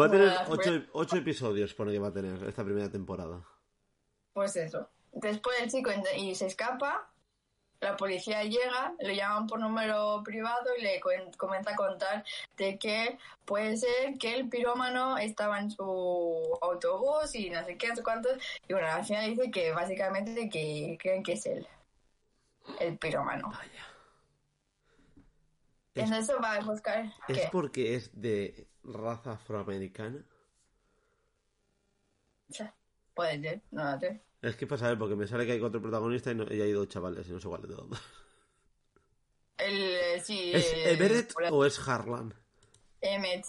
Va a tener Bueno, ocho, pues- episodios, pone que va a tener esta primera temporada. Pues eso. Después el chico y se escapa, la policía llega, lo llaman por número privado y le comienza a contar de que puede ser que el pirómano estaba en su autobús y no sé qué, no sé cuántos. Y bueno, al final dice que básicamente que creen que es él, el pirómano. Vaya. Es- Entonces va a buscar... ¿Es ¿Qué? porque es de raza afroamericana? Puede ser, no lo sé. Es que pasa, ver, porque me sale que hay cuatro protagonistas y, no- y hay dos chavales y no sé cuál de todos. El, eh, sí, ¿Es el- Everett o es Harlan? Emmet.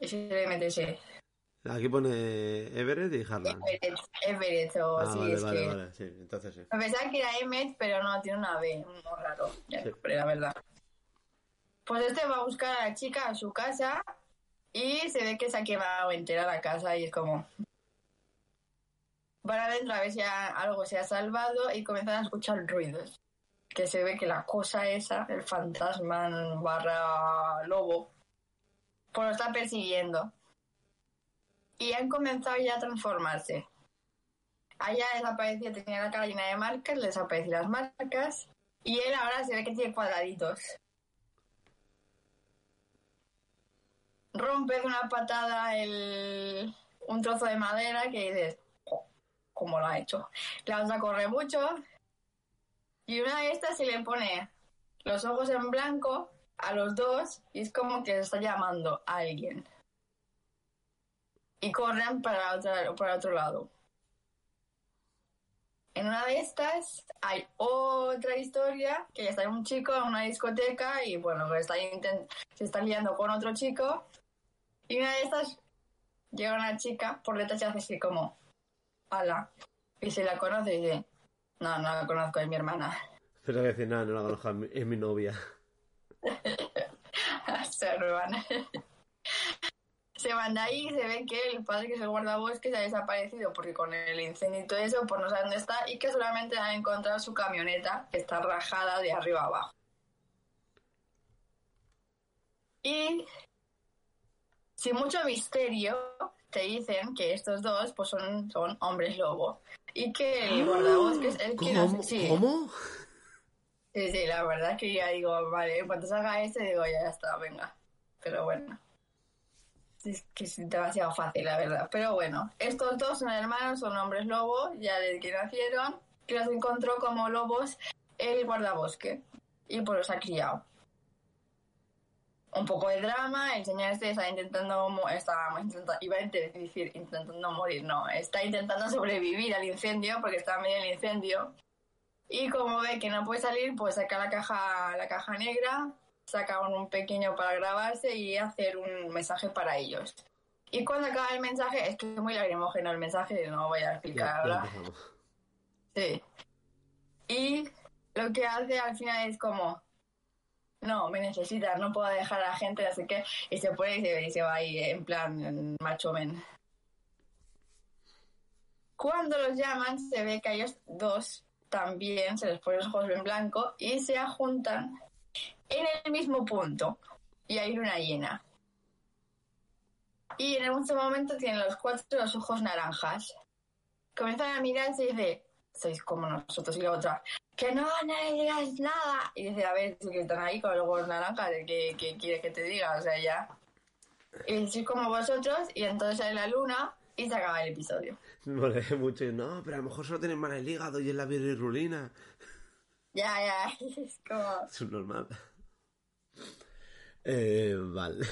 Es el Emmet ese. Aquí pone Everett y Harlan. Everett, Everett o Ah, sí, vale, es vale, que... vale. Sí, entonces sí. Me pensaba que era Emmet, pero no, tiene una B, muy raro, ya, Sí. pero la verdad. Pues este va a buscar a la chica a su casa y se ve que se ha quemado entera la casa y es como... Van adentro a ver si algo se ha salvado y comienzan a escuchar ruidos. Que se ve que la cosa esa, el fantasma barra lobo, pues lo está persiguiendo. Y han comenzado ya a transformarse. Allá desapareció, tenía la cara de marcas, le desaparecieron las marcas. Y él ahora se ve que tiene cuadraditos. Rompe de una patada el, un trozo de madera que dices, "Jo, ¿cómo lo ha hecho? La otra corre mucho. Y una de estas se le pone los ojos en blanco a los dos y es como que está llamando a alguien. Y corren para, otra, para otro lado. En una de estas hay otra historia que está un chico en una discoteca y bueno, está se está liando con otro chico. Y una de estas llega una chica por detrás y hace así como, ala. Y se la conoce dice, no, no la conozco, es mi hermana. Pero que decir, nada, no la conozco, es mi- es mi novia. <laughs> se roban. Se van de ahí y se ve que el padre que es el guardabosques ha desaparecido porque con el incendio y todo eso, pues no sabe dónde está y que solamente han encontrado su camioneta que está rajada de arriba abajo. Y sin mucho misterio te dicen que estos dos pues son, son hombres lobo y que el guardabosques es quien ¿Cómo? sí. ¿Cómo? Sí, sí, la verdad que ya digo, vale, en cuanto salga este, digo, ya está, venga. Pero bueno. Es que es demasiado fácil, la verdad. Pero bueno, estos dos son hermanos, son hombres lobos, ya desde que nacieron, que los encontró como lobos el guardabosque. Y pues los ha criado. Un poco de drama, el señor este está intentando, está intenta- iba a decir intentando morir, no, está intentando sobrevivir al incendio porque está medio del incendio. Y como ve que no puede salir, pues saca la caja, la caja negra, saca un pequeño para grabarse y hacer un mensaje para ellos. Y cuando acaba el mensaje, es que es muy lagrimógeno el mensaje, no voy a explicar ahora. Sí. Y lo que hace al final es como, no, me necesitas, no puedo dejar a la gente, así que, y se pone y se, y se va ahí en plan macho men. Cuando los llaman, se ve que a ellos dos también se les pone los ojos en blanco y se juntan en el mismo punto. Y hay luna llena. Y en algún momento tienen los cuatro los ojos naranjas. Comienzan a mirarse y dice, sois como nosotros. Y la otra, que no, no le digas nada. Y dice, a ver, si que están ahí con los ojos naranjas, ¿qué, qué quieres que te diga? O sea, ya. Y sois como vosotros, y entonces sale la luna y se acaba el episodio. <laughs> Vale, mucho. No, pero a lo mejor solo tienen mal el hígado y es la bilirrulina. <laughs> Ya, ya, <laughs> es como... Es normal. Eh, vale.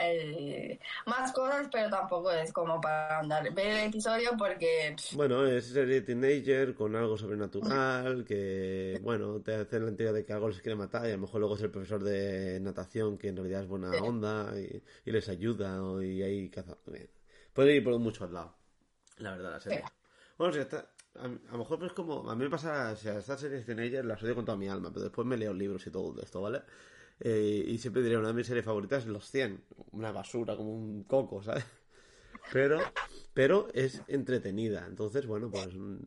Eh, más cosas, pero tampoco es como para andar. Ver el episodio porque. Bueno, es serie teenager con algo sobrenatural que, bueno, te hace la idea de que algo les quiere matar y a lo mejor luego es el profesor de natación que en realidad es buena onda y, y les ayuda y ahí caza. Bien. Puede ir por muchos lados, la verdad, la serie. Bueno, si está, a, a lo mejor pues como, a mí me pasa, o sea, estas series teenager las odio con toda mi alma, pero después me leo libros y todo de esto, ¿vale? Eh, y siempre diría, una de mis series favoritas es Los 100. Una basura, como un coco, ¿sabes? Pero, pero es entretenida. Entonces, bueno, pues... mm,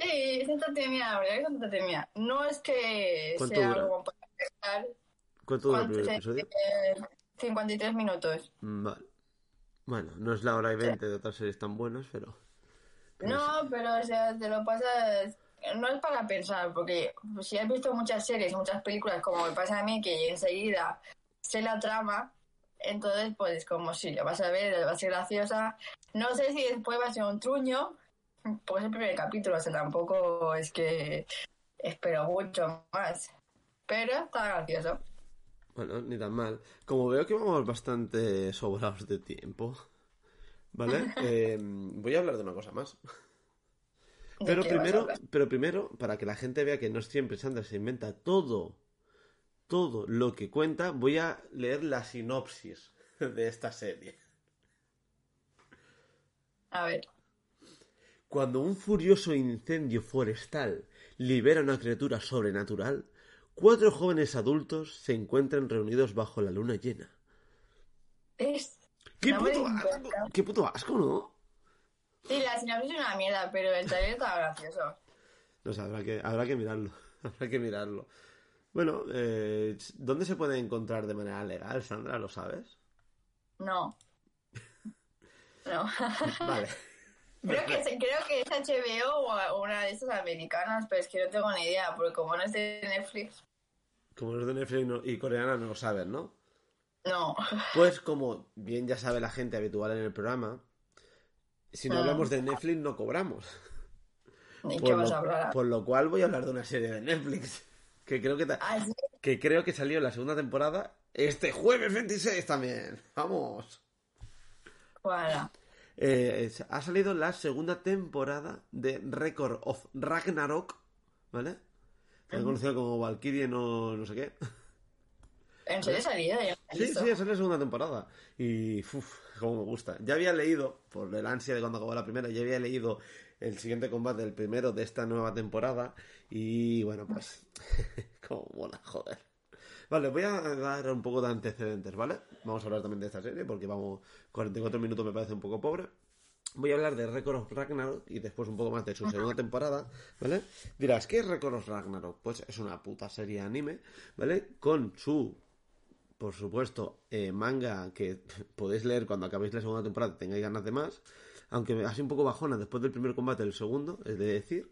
Sí, es entretenida, la verdad es entretenida. No es que ¿Cuánto sea dura? algo para empezar. ¿Cuánto dura el ¿Cuánto primer episodio? eh, 53 minutos. Mm, Vale. Bueno, no es la hora y veinte de otras series tan buenas, pero... pero No, pero o sea, te lo pasas. No es para pensar, porque si has visto muchas series, muchas películas, como me pasa a mí, que enseguida sé la trama, entonces, pues, como si lo vas a ver, va a ser graciosa. No sé si después va a ser un truño, pues el primer capítulo, o sea, tampoco es que espero mucho más. Pero está gracioso. Bueno, ni tan mal. Como veo que vamos bastante <laughs> sobrados de tiempo, ¿vale? <laughs> Eh, voy a hablar de una cosa más. ¿De Pero primero, pero primero, para que la gente vea que no siempre Sandra se inventa todo, todo lo que cuenta, voy a leer la sinopsis <laughs> de esta serie. A ver. Cuando un furioso incendio forestal libera una criatura sobrenatural, cuatro jóvenes adultos se encuentran reunidos bajo la luna llena. Es. ¡Qué no puto asco! ¡Qué puto asco, ¿no? Sí, la sinopsis es una mierda, pero el trailer está gracioso. No sé, habrá que, habrá que mirarlo. <laughs> Habrá que mirarlo. Bueno, eh, ¿dónde se puede encontrar de manera legal, Sandra? ¿Lo sabes? No. No. <laughs> Vale. creo, que, es- creo que es HBO o una de estas americanas, pero es que no tengo ni idea, porque como no es de Netflix, Como los de Netflix no- y coreana no lo saben, ¿no? no. Pues como bien ya sabe la gente habitual en el programa, si no Ah. hablamos de Netflix no cobramos. ¿Ni Por lo, a hablar? por lo cual voy a hablar de una serie de Netflix. Que creo que, Ah, que creo que salió la segunda temporada este jueves 26 también. Vamos. Eh, ha salido la segunda temporada de Record of Ragnarok, ¿vale? También conocido como Valkyrie no, no sé qué. ¿en serio he Sí, sí, es la segunda temporada. Y, cómo me gusta. Ya había leído, por el ansia de cuando acabó la primera, ya había leído el siguiente combate, el primero de esta nueva temporada. Y bueno, pues, <laughs> cómo mola, joder. Vale, voy a dar un poco de antecedentes, ¿vale? Vamos a hablar también de esta serie porque vamos, 44 minutos me parece un poco pobre. Voy a hablar de Record of Ragnarok y después un poco más de su segunda temporada, ¿vale? Dirás, ¿qué es Record of Ragnarok? Pues es una puta serie anime, ¿vale? Con su por supuesto, eh, manga que <laughs> podéis leer cuando acabéis la segunda temporada tengáis ganas de más. Aunque así un poco bajona después del primer combate del segundo, es de decir.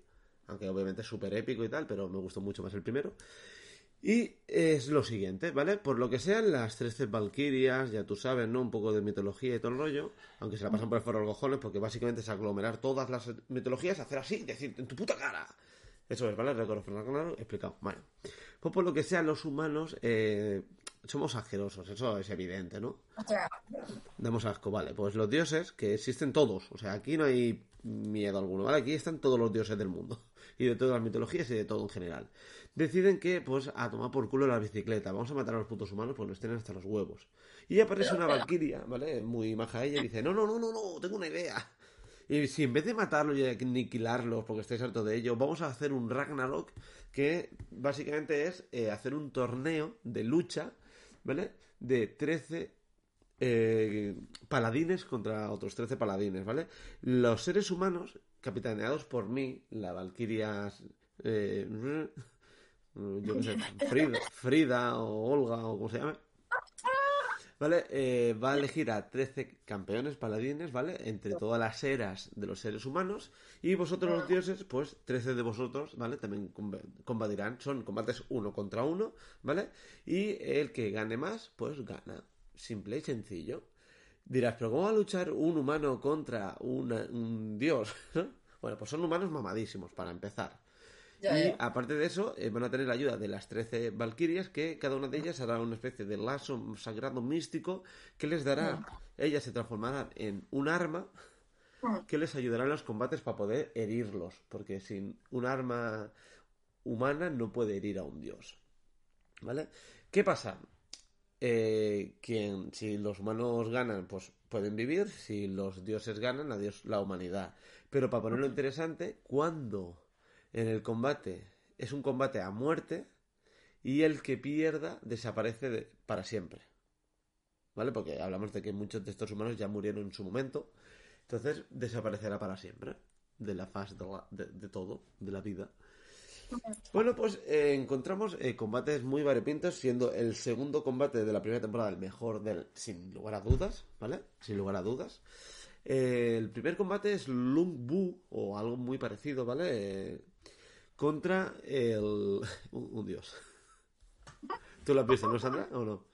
Aunque obviamente es súper épico y tal, pero me gustó mucho más el primero. Y es lo siguiente, ¿vale? Por lo que sean las 13 Valquirias, ya tú sabes, ¿no? Un poco de mitología y todo el rollo. Aunque se la pasan por el foro los cojones, porque básicamente es aglomerar todas las mitologías, hacer así, decir, en tu puta cara. Eso es, ¿vale? Ragnarok, explicado. Vale. Pues por lo que sean los humanos, eh, somos asquerosos, eso es evidente, ¿no? Damos asco, vale. Pues los dioses, que existen todos. O sea, aquí no hay miedo alguno, ¿vale? Aquí están todos los dioses del mundo. <laughs> Y de todas las mitologías y de todo en general. Deciden que, pues, a tomar por culo la bicicleta. Vamos a matar a los putos humanos porque nos tienen hasta los huevos. Y aparece una valquiria, ¿vale? Muy maja ella y dice, no, no, no, no, no, tengo una idea. Y si en vez de matarlos y aniquilarlos porque estáis hartos de ello, vamos a hacer un Ragnarok que básicamente es eh, hacer un torneo de lucha, ¿vale? De 13 eh, paladines contra otros 13 paladines, ¿vale? Los seres humanos, capitaneados por mí, la Valkyria... Eh, <laughs> yo qué sé, Frida, Frida o Olga o como se llame. ¿Vale? Eh, va a elegir a 13 campeones paladines, ¿vale? Entre todas las eras de los seres humanos. Y vosotros los dioses, pues 13 de vosotros, ¿vale? También combatirán. Son combates uno contra uno, ¿vale? Y el que gane más, pues gana. Simple y sencillo. Dirás, pero ¿cómo va a luchar un humano contra un dios? <laughs> bueno, pues son humanos mamadísimos, para empezar y aparte de eso, eh, van a tener la ayuda de las 13 Valquirias, que cada una de ellas hará una especie de lazo sagrado místico que les dará, ellas se transformarán en un arma que les ayudará en los combates para poder herirlos, porque sin un arma humana no puede herir a un dios. ¿Vale? ¿Qué pasa? Eh, que si los humanos ganan, pues pueden vivir, si los dioses ganan, adiós la humanidad. Pero para ponerlo interesante, cuando en el combate es un combate a muerte y el que pierda desaparece para siempre. ¿Vale? Porque hablamos de que muchos de estos humanos ya murieron en su momento. Entonces desaparecerá para siempre de la faz de, todo, de la vida. Bueno, pues eh, encontramos eh, combates muy variopintos, siendo el segundo combate de la primera temporada el mejor del, sin lugar a dudas, ¿vale? Sin lugar a dudas. Eh, el primer combate es Lung Bu, o algo muy parecido, ¿vale? Contra el... <laughs> Un, dios. <laughs> ¿Tú lo has visto, no, Sandra? ¿O no?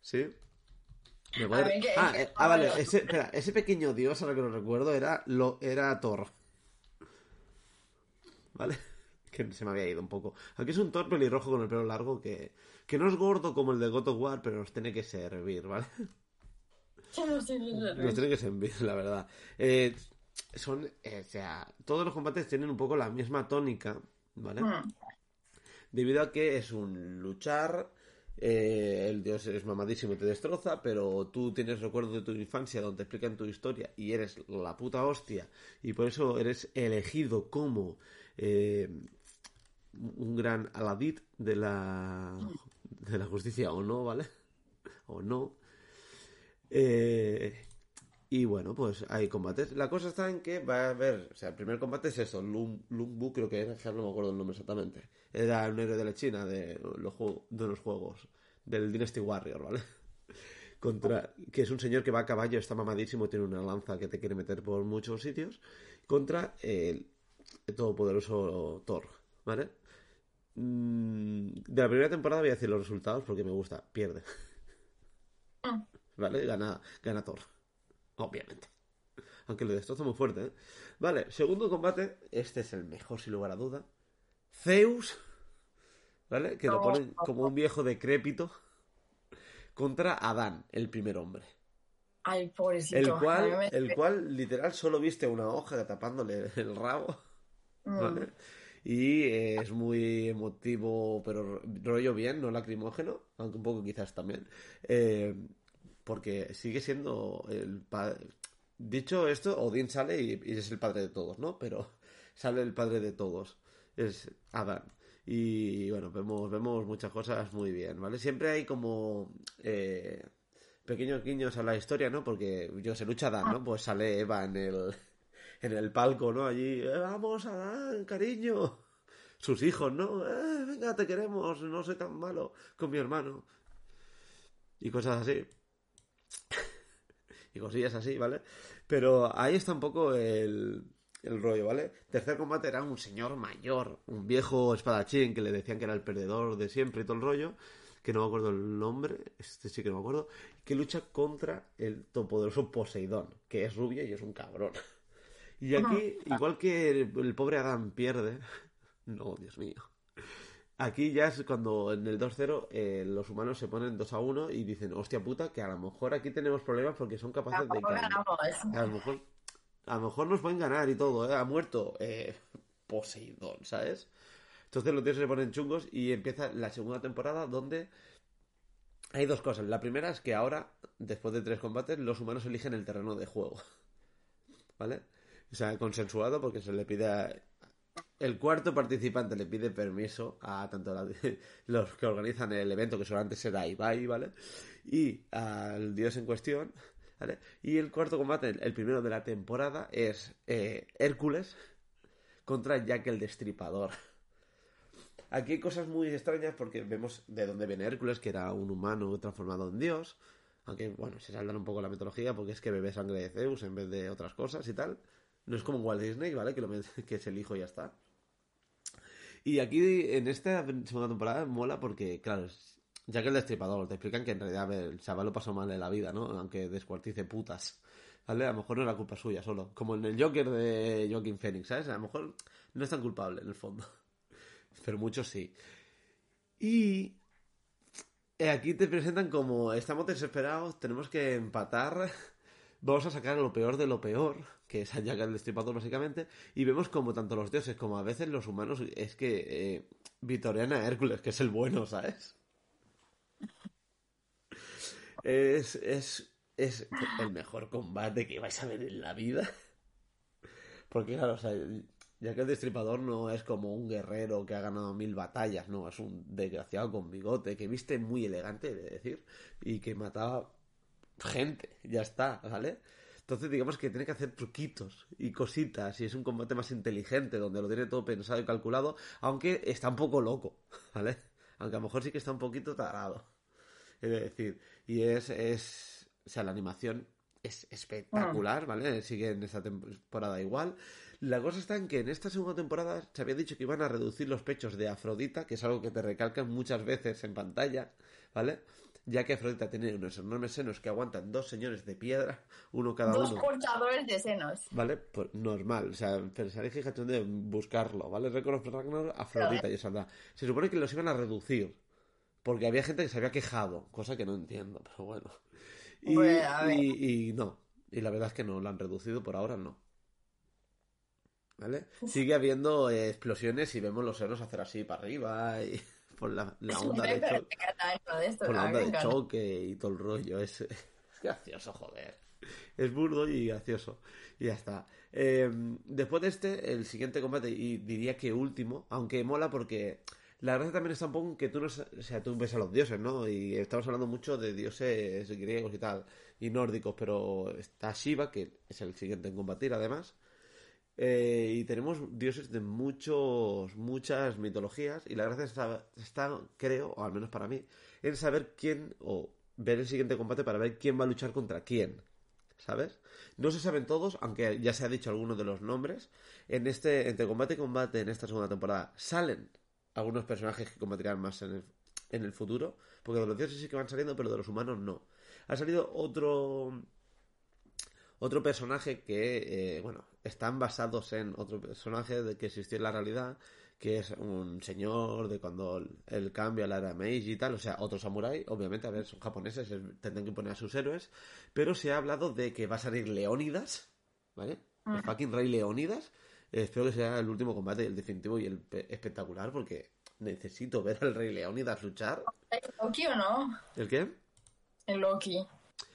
¿Sí? Ah, eh, ah, vale. Ese, espera, ese pequeño dios, ahora que lo recuerdo, era, lo, era Thor. ¿Vale? <laughs> Que se me había ido un poco. Aquí es un Thor pelirrojo con el pelo largo que, que no es gordo como el de God of War, pero nos tiene que servir, ¿vale? Nos tiene que servir, la verdad. Eh, son, eh, o sea, todos los combates tienen un poco la misma tónica, ¿vale? Hmm. Debido a que es un luchar, eh, el dios es mamadísimo y te destroza, pero tú tienes recuerdos de tu infancia donde te explican tu historia y eres la puta hostia y por eso eres elegido como eh, un gran aladit de la, de la justicia o no, ¿vale? O no. Eh, y bueno, pues hay combates. La cosa está en que va a haber, o sea, el primer combate es eso, Lung, Bu creo que era, no me acuerdo el nombre exactamente. Era un héroe de la China de los, de los juegos, del Dynasty Warrior, ¿vale? <laughs> Contra, que es un señor que va a caballo, está mamadísimo, tiene una lanza que te quiere meter por muchos sitios, contra el, todopoderoso Thor, ¿vale? Mm, de la primera temporada voy a decir los resultados porque me gusta, pierde. Ah. <laughs> ¿Vale? Gana, gana Thor obviamente. Aunque lo destroza muy fuerte, ¿eh? Vale, segundo combate. Este es el mejor, sin lugar a duda. Zeus, ¿vale? Que lo ponen como un viejo decrépito. Contra Adán, el primer hombre. Ay, pobrecito. El cual, el cual literal solo viste una hoja tapándole el rabo. Mm. ¿vale? Y es muy emotivo, pero rollo bien, no lacrimógeno, aunque un poco quizás también. Eh, porque sigue siendo el padre. Dicho esto, Odín sale y, es el padre de todos, ¿no? Pero <laughs> sale el padre de todos, es Adán. Y bueno, vemos, vemos muchas cosas muy bien, ¿vale? Siempre hay como eh, pequeños guiños a la historia, ¿no? Porque yo se lucha Adán, ¿no? Pues sale Eva en el, <laughs> en el palco, ¿no? Allí, eh, vamos Adán, cariño. <laughs> Sus hijos, ¿no? Eh, venga, te queremos, no soy tan malo con mi hermano. Y cosas así. <laughs> y cosillas así, ¿vale? Pero ahí está un poco el, el rollo, ¿vale? Tercer combate era un señor mayor, un viejo espadachín que le decían que era el perdedor de siempre y todo el rollo, que no me acuerdo el nombre, este sí que no me acuerdo, que lucha contra el todopoderoso Poseidón, que es rubio y es un cabrón. <laughs> Y aquí, igual que el pobre Adán pierde, <laughs> no, Dios mío. Aquí ya es cuando en el 2-0 eh, los humanos se ponen 2 a 1 y dicen, hostia puta, que a lo mejor aquí tenemos problemas porque son capaces de ganar. A lo mejor, a lo mejor nos pueden ganar y todo, ¿eh? Ha muerto eh, Poseidón, ¿sabes? Entonces los tíos se ponen chungos y empieza la segunda temporada donde hay dos cosas. La primera es que ahora, después de tres combates, los humanos eligen el terreno de juego. <laughs> ¿Vale? O sea, consensuado porque se le pide a, el cuarto participante le pide permiso a tanto <laughs> los que organizan el evento, que solamente será Ibai, ¿vale? Y al dios en cuestión, ¿vale? Y el cuarto combate, el primero de la temporada, es eh, Hércules contra Jack el Destripador. Aquí hay cosas muy extrañas porque vemos de dónde viene Hércules, que era un humano transformado en dios. Aunque, bueno, se saldan un poco la mitología porque es que bebe sangre de Zeus en vez de otras cosas y tal. No es como Walt Disney, ¿vale? Que, lo, <laughs> que es el hijo y ya está. Y aquí, en esta segunda temporada, mola porque, claro, ya que el destripador te explican que en realidad el chaval lo pasó mal en la vida, ¿no? Aunque descuartice putas. ¿Vale? A lo mejor no era culpa suya solo. Como en el Joker de Joaquin Phoenix, ¿sabes? A lo mejor no es tan culpable en el fondo. <laughs> Pero muchos sí. Y aquí te presentan como estamos desesperados, tenemos que empatar, vamos a sacar lo peor de lo peor que es Jack el Destripador básicamente, y vemos como tanto los dioses como a veces los humanos, es que eh, Vitoriana Hércules, que es el bueno, ¿sabes? Es, es, es el mejor combate que vais a ver en la vida. Porque claro, o sea, ya que el destripador no es como un guerrero que ha ganado mil batallas, no, es un desgraciado con bigote, que viste muy elegante, de decir, y que mataba gente, ya está, ¿vale? Entonces, digamos que tiene que hacer truquitos y cositas, y es un combate más inteligente, donde lo tiene todo pensado y calculado, aunque está un poco loco, <laughs> ¿vale? Aunque a lo mejor sí que está un poquito tarado. Es decir, y es, es, o sea, la animación es espectacular, ¿vale? Sigue en esta temporada igual. La cosa está en que en esta segunda temporada se había dicho que iban a reducir los pechos de Afrodita, que es algo que te recalcan muchas veces en pantalla, ¿vale? Ya que Afrodita tiene unos enormes senos que aguantan dos señores de piedra, uno cada uno. Dos cortadores de senos. ¿Vale? Pues normal, o sea, pensaréis fíjate de buscarlo, ¿vale? Record of Afrodita y esa Se supone que los iban a reducir, porque había gente que se había quejado, cosa que no entiendo, pero bueno. Y, y, y no, y la verdad es que no lo han reducido por ahora, no. ¿Vale? Sigue habiendo explosiones y vemos los senos hacer así para arriba y por la, onda de choque. por la onda de choque y todo el rollo. <laughs> Es, gracioso, joder. Es burdo y gracioso. Y ya está. Em, después de este, el siguiente combate, y diría que último, aunque mola porque la gracia también está un poco en que tú no, o sea, tú ves a los dioses, ¿no? Y estamos hablando mucho de dioses griegos y tal, y nórdicos, pero está Shiva, que es el siguiente en combatir además. Eh, y tenemos dioses de muchos, muchas mitologías. Y la gracia está, creo, o al menos para mí, en saber quién, o ver el siguiente combate para ver quién va a luchar contra quién. ¿Sabes? No se saben todos, aunque ya se ha dicho algunos de los nombres. En este, entre combate y combate, en esta segunda temporada, salen algunos personajes que combatirán más en el, en el futuro. Porque de los dioses sí que van saliendo, pero de los humanos no. Ha salido otro otro personaje que, eh, bueno, están basados en otro personaje de que existió en la realidad, que es un señor de cuando el, cambio a la era Meiji y tal, o sea, otro samurái, obviamente, a ver, son japoneses, tendrán que poner a sus héroes, pero se ha hablado de que va a salir Leónidas, ¿vale? El fucking rey Leónidas. espero que sea el último combate, el definitivo y el espectacular, porque necesito ver al rey Leónidas luchar. ¿El Loki o no? ¿El qué? El Loki.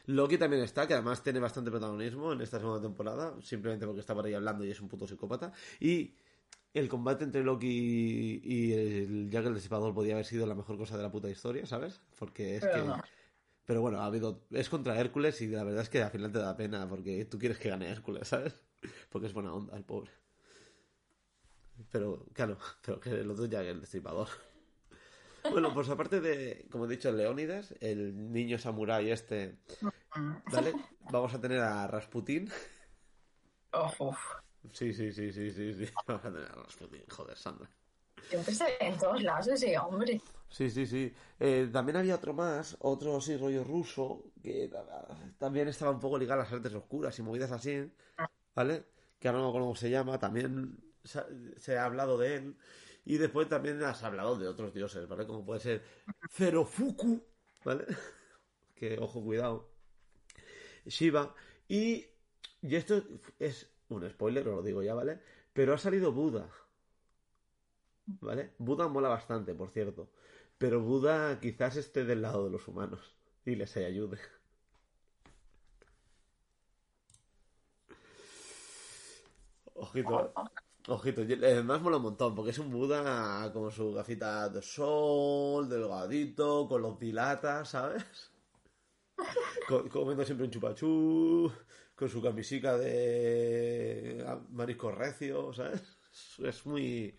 Loki también está, que además tiene bastante protagonismo en esta segunda temporada, simplemente porque está por ahí hablando y es un puto psicópata. Y el combate entre Loki y el Jack el Disipador podía haber sido la mejor cosa de la puta historia, ¿sabes? Porque es que. Pero bueno, ha habido. Es contra Hércules y la verdad es que al final te da pena porque tú quieres que gane Hércules, ¿sabes? <laughs> Porque es buena onda, el pobre. Pero, claro, <laughs> pero que el otro Jack el Destripador. Bueno, pues aparte de, como he dicho, Leónidas, el niño samurái este, ¿vale? Vamos a tener a Rasputín. Sí, sí, sí, sí, sí, sí. Vamos a tener a Rasputín, joder, Sandra. Siempre se ve en todos lados ese hombre. Sí, sí, sí. Eh, también había otro más, otro así rollo ruso, que también estaba un poco ligado a las artes oscuras y movidas así, ¿vale? Que ahora no me acuerdo cómo se llama, también se ha hablado de él. Y después también has hablado de otros dioses, ¿vale? Como puede ser Zerofuku, ¿vale? <laughs> que, ojo, cuidado. Shiva. Y, y esto es un spoiler, os lo digo ya, ¿vale? Pero ha salido Buda. ¿Vale? Buda mola bastante, por cierto. Pero Buda quizás esté del lado de los humanos y les ayude. <laughs> Ojito. Ojito, además mola un montón, porque es un Buda con su gafita de sol, delgadito, con los dilatas, ¿sabes? <laughs> comiendo siempre un chupachú, con su camisica de marisco recio, ¿sabes? Es muy...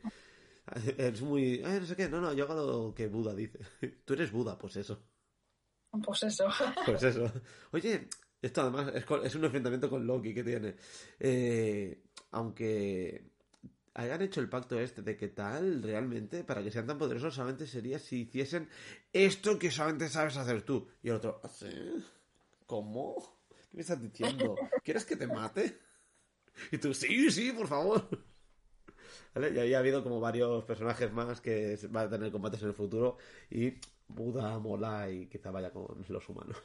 Es muy... Ay, no sé qué, no, no, yo hago lo que Buda dice. <laughs> Tú eres Buda, pues eso. Pues eso. <laughs> Pues eso. Oye, esto además es, es un enfrentamiento con Loki que tiene. Eh, aunque hayan hecho el pacto este de que tal, realmente, para que sean tan poderosos, solamente sería si hiciesen esto que solamente sabes hacer tú. Y el otro, ¿sí? ¿Cómo? ¿Qué me estás diciendo? ¿Quieres que te mate? Y tú, sí, sí, por favor. ¿Vale? Y ahí ha habido como varios personajes más que van a tener combates en el futuro y Buda mola y quizá vaya con los humanos.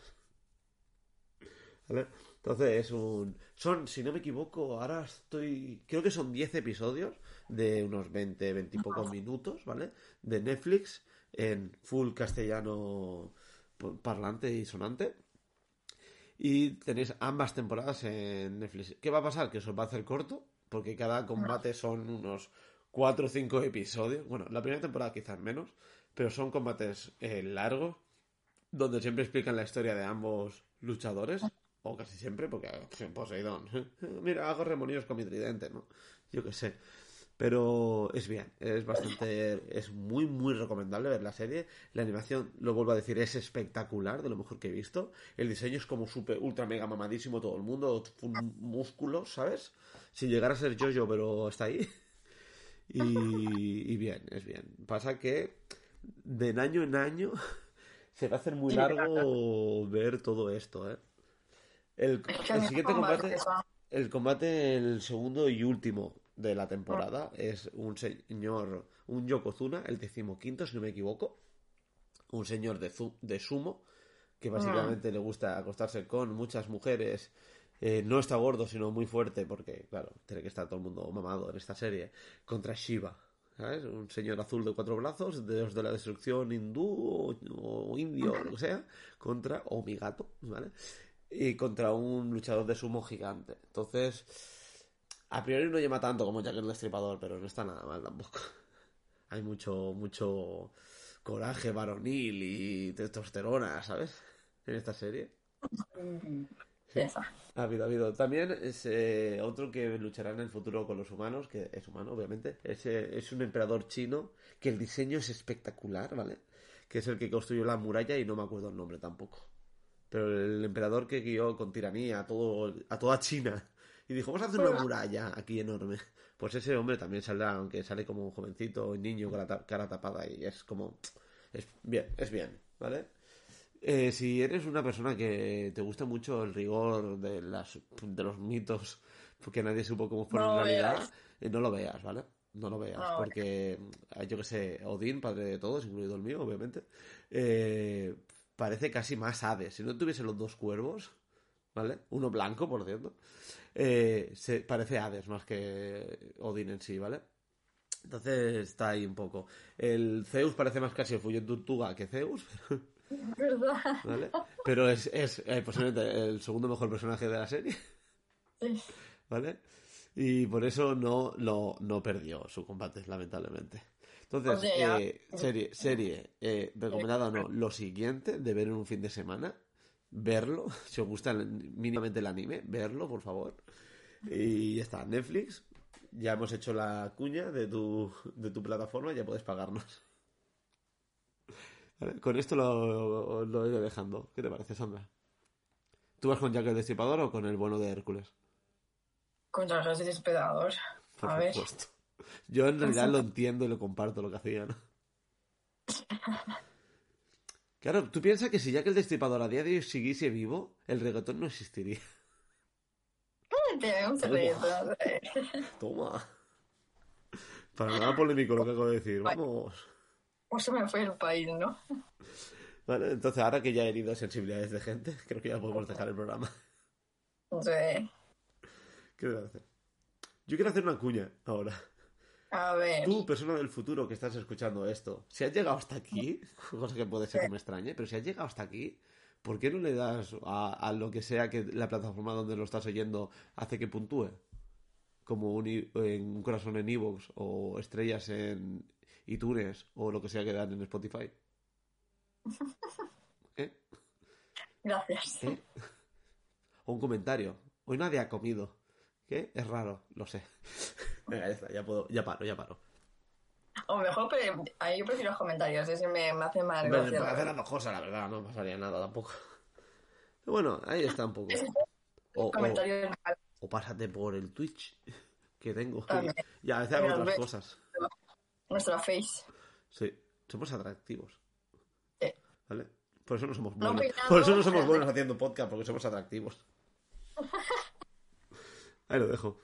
¿Vale? Entonces es un... Son, si no me equivoco, ahora estoy... Creo que son 10 episodios de unos 20, 20 y pocos minutos, ¿vale? De Netflix en full castellano parlante y sonante. Y tenéis ambas temporadas en Netflix. ¿Qué va a pasar? Que os va a hacer corto, porque cada combate son unos 4 o 5 episodios. Bueno, la primera temporada quizás menos, pero son combates eh, largos, donde siempre explican la historia de ambos luchadores o casi siempre, porque Poseidón. <laughs> Mira, hago remonios con mi tridente, ¿no? Yo qué sé. Pero es bien, es bastante. Es muy, muy recomendable ver la serie. La animación, lo vuelvo a decir, es espectacular, de lo mejor que he visto. El diseño es como super, ultra, mega mamadísimo todo el mundo, músculos, ¿sabes? Sin llegar a ser Jojo, pero está ahí. <laughs> Y, y bien, es bien. Pasa que de año en año <laughs> se va a hacer muy largo ver todo esto, ¿eh? El, siguiente combate, el combate, el segundo y último de la temporada, es un señor, un Yokozuna, el decimoquinto, si no me equivoco, un señor de, de sumo, que básicamente le gusta acostarse con muchas mujeres. Eh, no está gordo, sino muy fuerte, porque, claro, tiene que estar todo el mundo mamado en esta serie, contra Shiva. ¿sabes? Un señor azul de cuatro brazos, dios de la destrucción hindú o, indio o lo que sea, contra Omigato, ¿vale? Y contra un luchador de sumo gigante. Entonces, a priori no llama tanto como Jack el Destripador, pero no está nada mal tampoco. <laughs> Hay mucho, mucho coraje varonil y testosterona, ¿sabes? En esta serie. Sí. Ha habido, ha habido. También es eh, otro que luchará en el futuro con los humanos, que es humano, obviamente. Es, eh, es un emperador chino, que el diseño es espectacular, ¿vale? Que es el que construyó la muralla y no me acuerdo el nombre tampoco pero el emperador que guió con tiranía a, todo, a toda China y dijo, vamos a hacer una muralla aquí enorme. Pues ese hombre también saldrá, aunque sale como un jovencito, un niño con la cara tapada y es como... Es bien, es bien, ¿vale? Eh, si eres una persona que te gusta mucho el rigor de, las, de los mitos, porque nadie supo cómo fueron en realidad, eh, no lo veas, ¿vale? No lo veas, porque eh, yo que sé, Odín, padre de todos, incluido el mío, obviamente, eh, parece casi más Hades. Si no tuviese los dos cuervos, ¿vale? Uno blanco, por cierto, eh, se parece Hades más que Odín en sí, ¿vale? Entonces está ahí un poco. El Zeus parece más casi el Fuyon Tortuga que Zeus. <laughs> ¿Verdad? ¿Vale? Pero es, es eh, posiblemente el segundo mejor personaje de la serie. ¿Vale? Y por eso no, lo, no perdió su combate, lamentablemente. Entonces, eh, serie, serie eh, recomendada o no, lo siguiente de ver en un fin de semana, verlo, <laughs> si os gusta mínimamente el anime, verlo, por favor. Y ya está, Netflix, ya hemos hecho la cuña de tu, de tu plataforma, ya puedes pagarnos. <laughs> con esto lo, lo iré dejando. ¿Qué te parece, Sandra? ¿Tú vas con Jack el Destripador o con el bueno de Hércules? Con Jack el Destripador. A ver. Yo en realidad lo entiendo y lo comparto lo que hacían. <laughs> Claro, tú piensas que si ya que el destripador a día de hoy siguiese vivo, el reggaetón no existiría. Toma. Toma. Para nada polémico lo que acabo de decir. Vamos. O se me fue el país, ¿no? Vale, entonces ahora que ya he herido sensibilidades de gente, <laughs> creo que ya podemos dejar el programa. Sí. ¿Qué a hacer? Yo quiero hacer una cuña ahora. A ver. Tú, persona del futuro que estás escuchando esto, si has llegado hasta aquí, <laughs> cosa que puede ser que me extrañe, pero si has llegado hasta aquí, ¿por qué no le das a, lo que sea que la plataforma donde lo estás oyendo hace que puntúe? como un, en un corazón en Evox o estrellas en iTunes o lo que sea que dan en Spotify. <laughs> ¿Eh? Gracias. ¿Eh? O un comentario. Hoy nadie ha comido. ¿Qué? Es raro, lo sé. Venga, ya está, ya puedo, ya paro, ya paro. O mejor, pero yo prefiero los comentarios, ese me, me hace más gracia. hacer las dos cosas, la verdad, no pasaría nada tampoco. Pero bueno, ahí está un poco. O, o, Comentarios o pásate por el Twitch que tengo. También. <laughs> Y a veces hago otras cosas. nuestra face. Sí, somos atractivos. Sí. ¿Vale? Por eso no somos No buenos. Por eso no somos buenos haciendo podcast, porque somos atractivos. <laughs> Ahí lo dejo.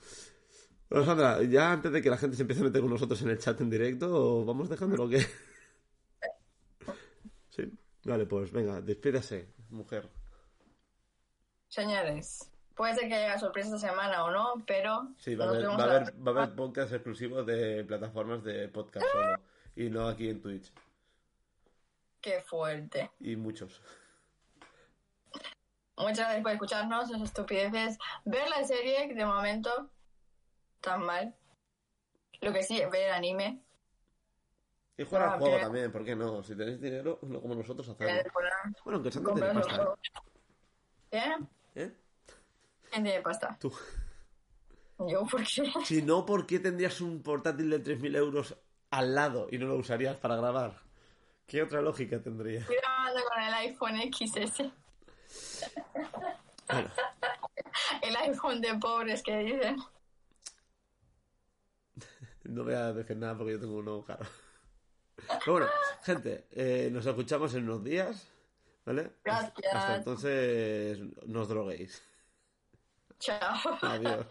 Bueno, Sandra, ya antes de que la gente se empiece a meter con nosotros en el chat en directo, vamos dejando lo que. <laughs> Sí. Vale, pues venga, despídase, mujer. Señores, puede ser que haya sorpresa esta semana o no, pero Sí, va a haber, va a la haber, va a haber podcast exclusivos de plataformas de podcast solo. Y no aquí en Twitch. Qué fuerte. Y muchos. Muchas gracias por escucharnos, esas estupideces. Ver la serie, de momento, tan mal. Lo que sí, ver el anime. Y jugar Ah, al juego también, ¿por qué no? Si tenéis dinero, no como nosotros programa, Bueno, aunque Sandra tiene pasta. ¿Qué? ¿eh? ¿Quién tiene pasta? Tú. Yo, ¿por qué? <laughs> Si no, ¿por qué tendrías un portátil de 3.000 euros al lado y no lo usarías para grabar? ¿Qué otra lógica tendría? Estoy grabando con el iPhone XS. Bueno, <laughs> El iPhone de pobres que dicen. No voy a decir nada porque yo tengo uno caro. Pero bueno, gente, eh, nos escuchamos en unos días, ¿vale? Gracias. Hasta entonces, nos droguéis. Chao. Adiós.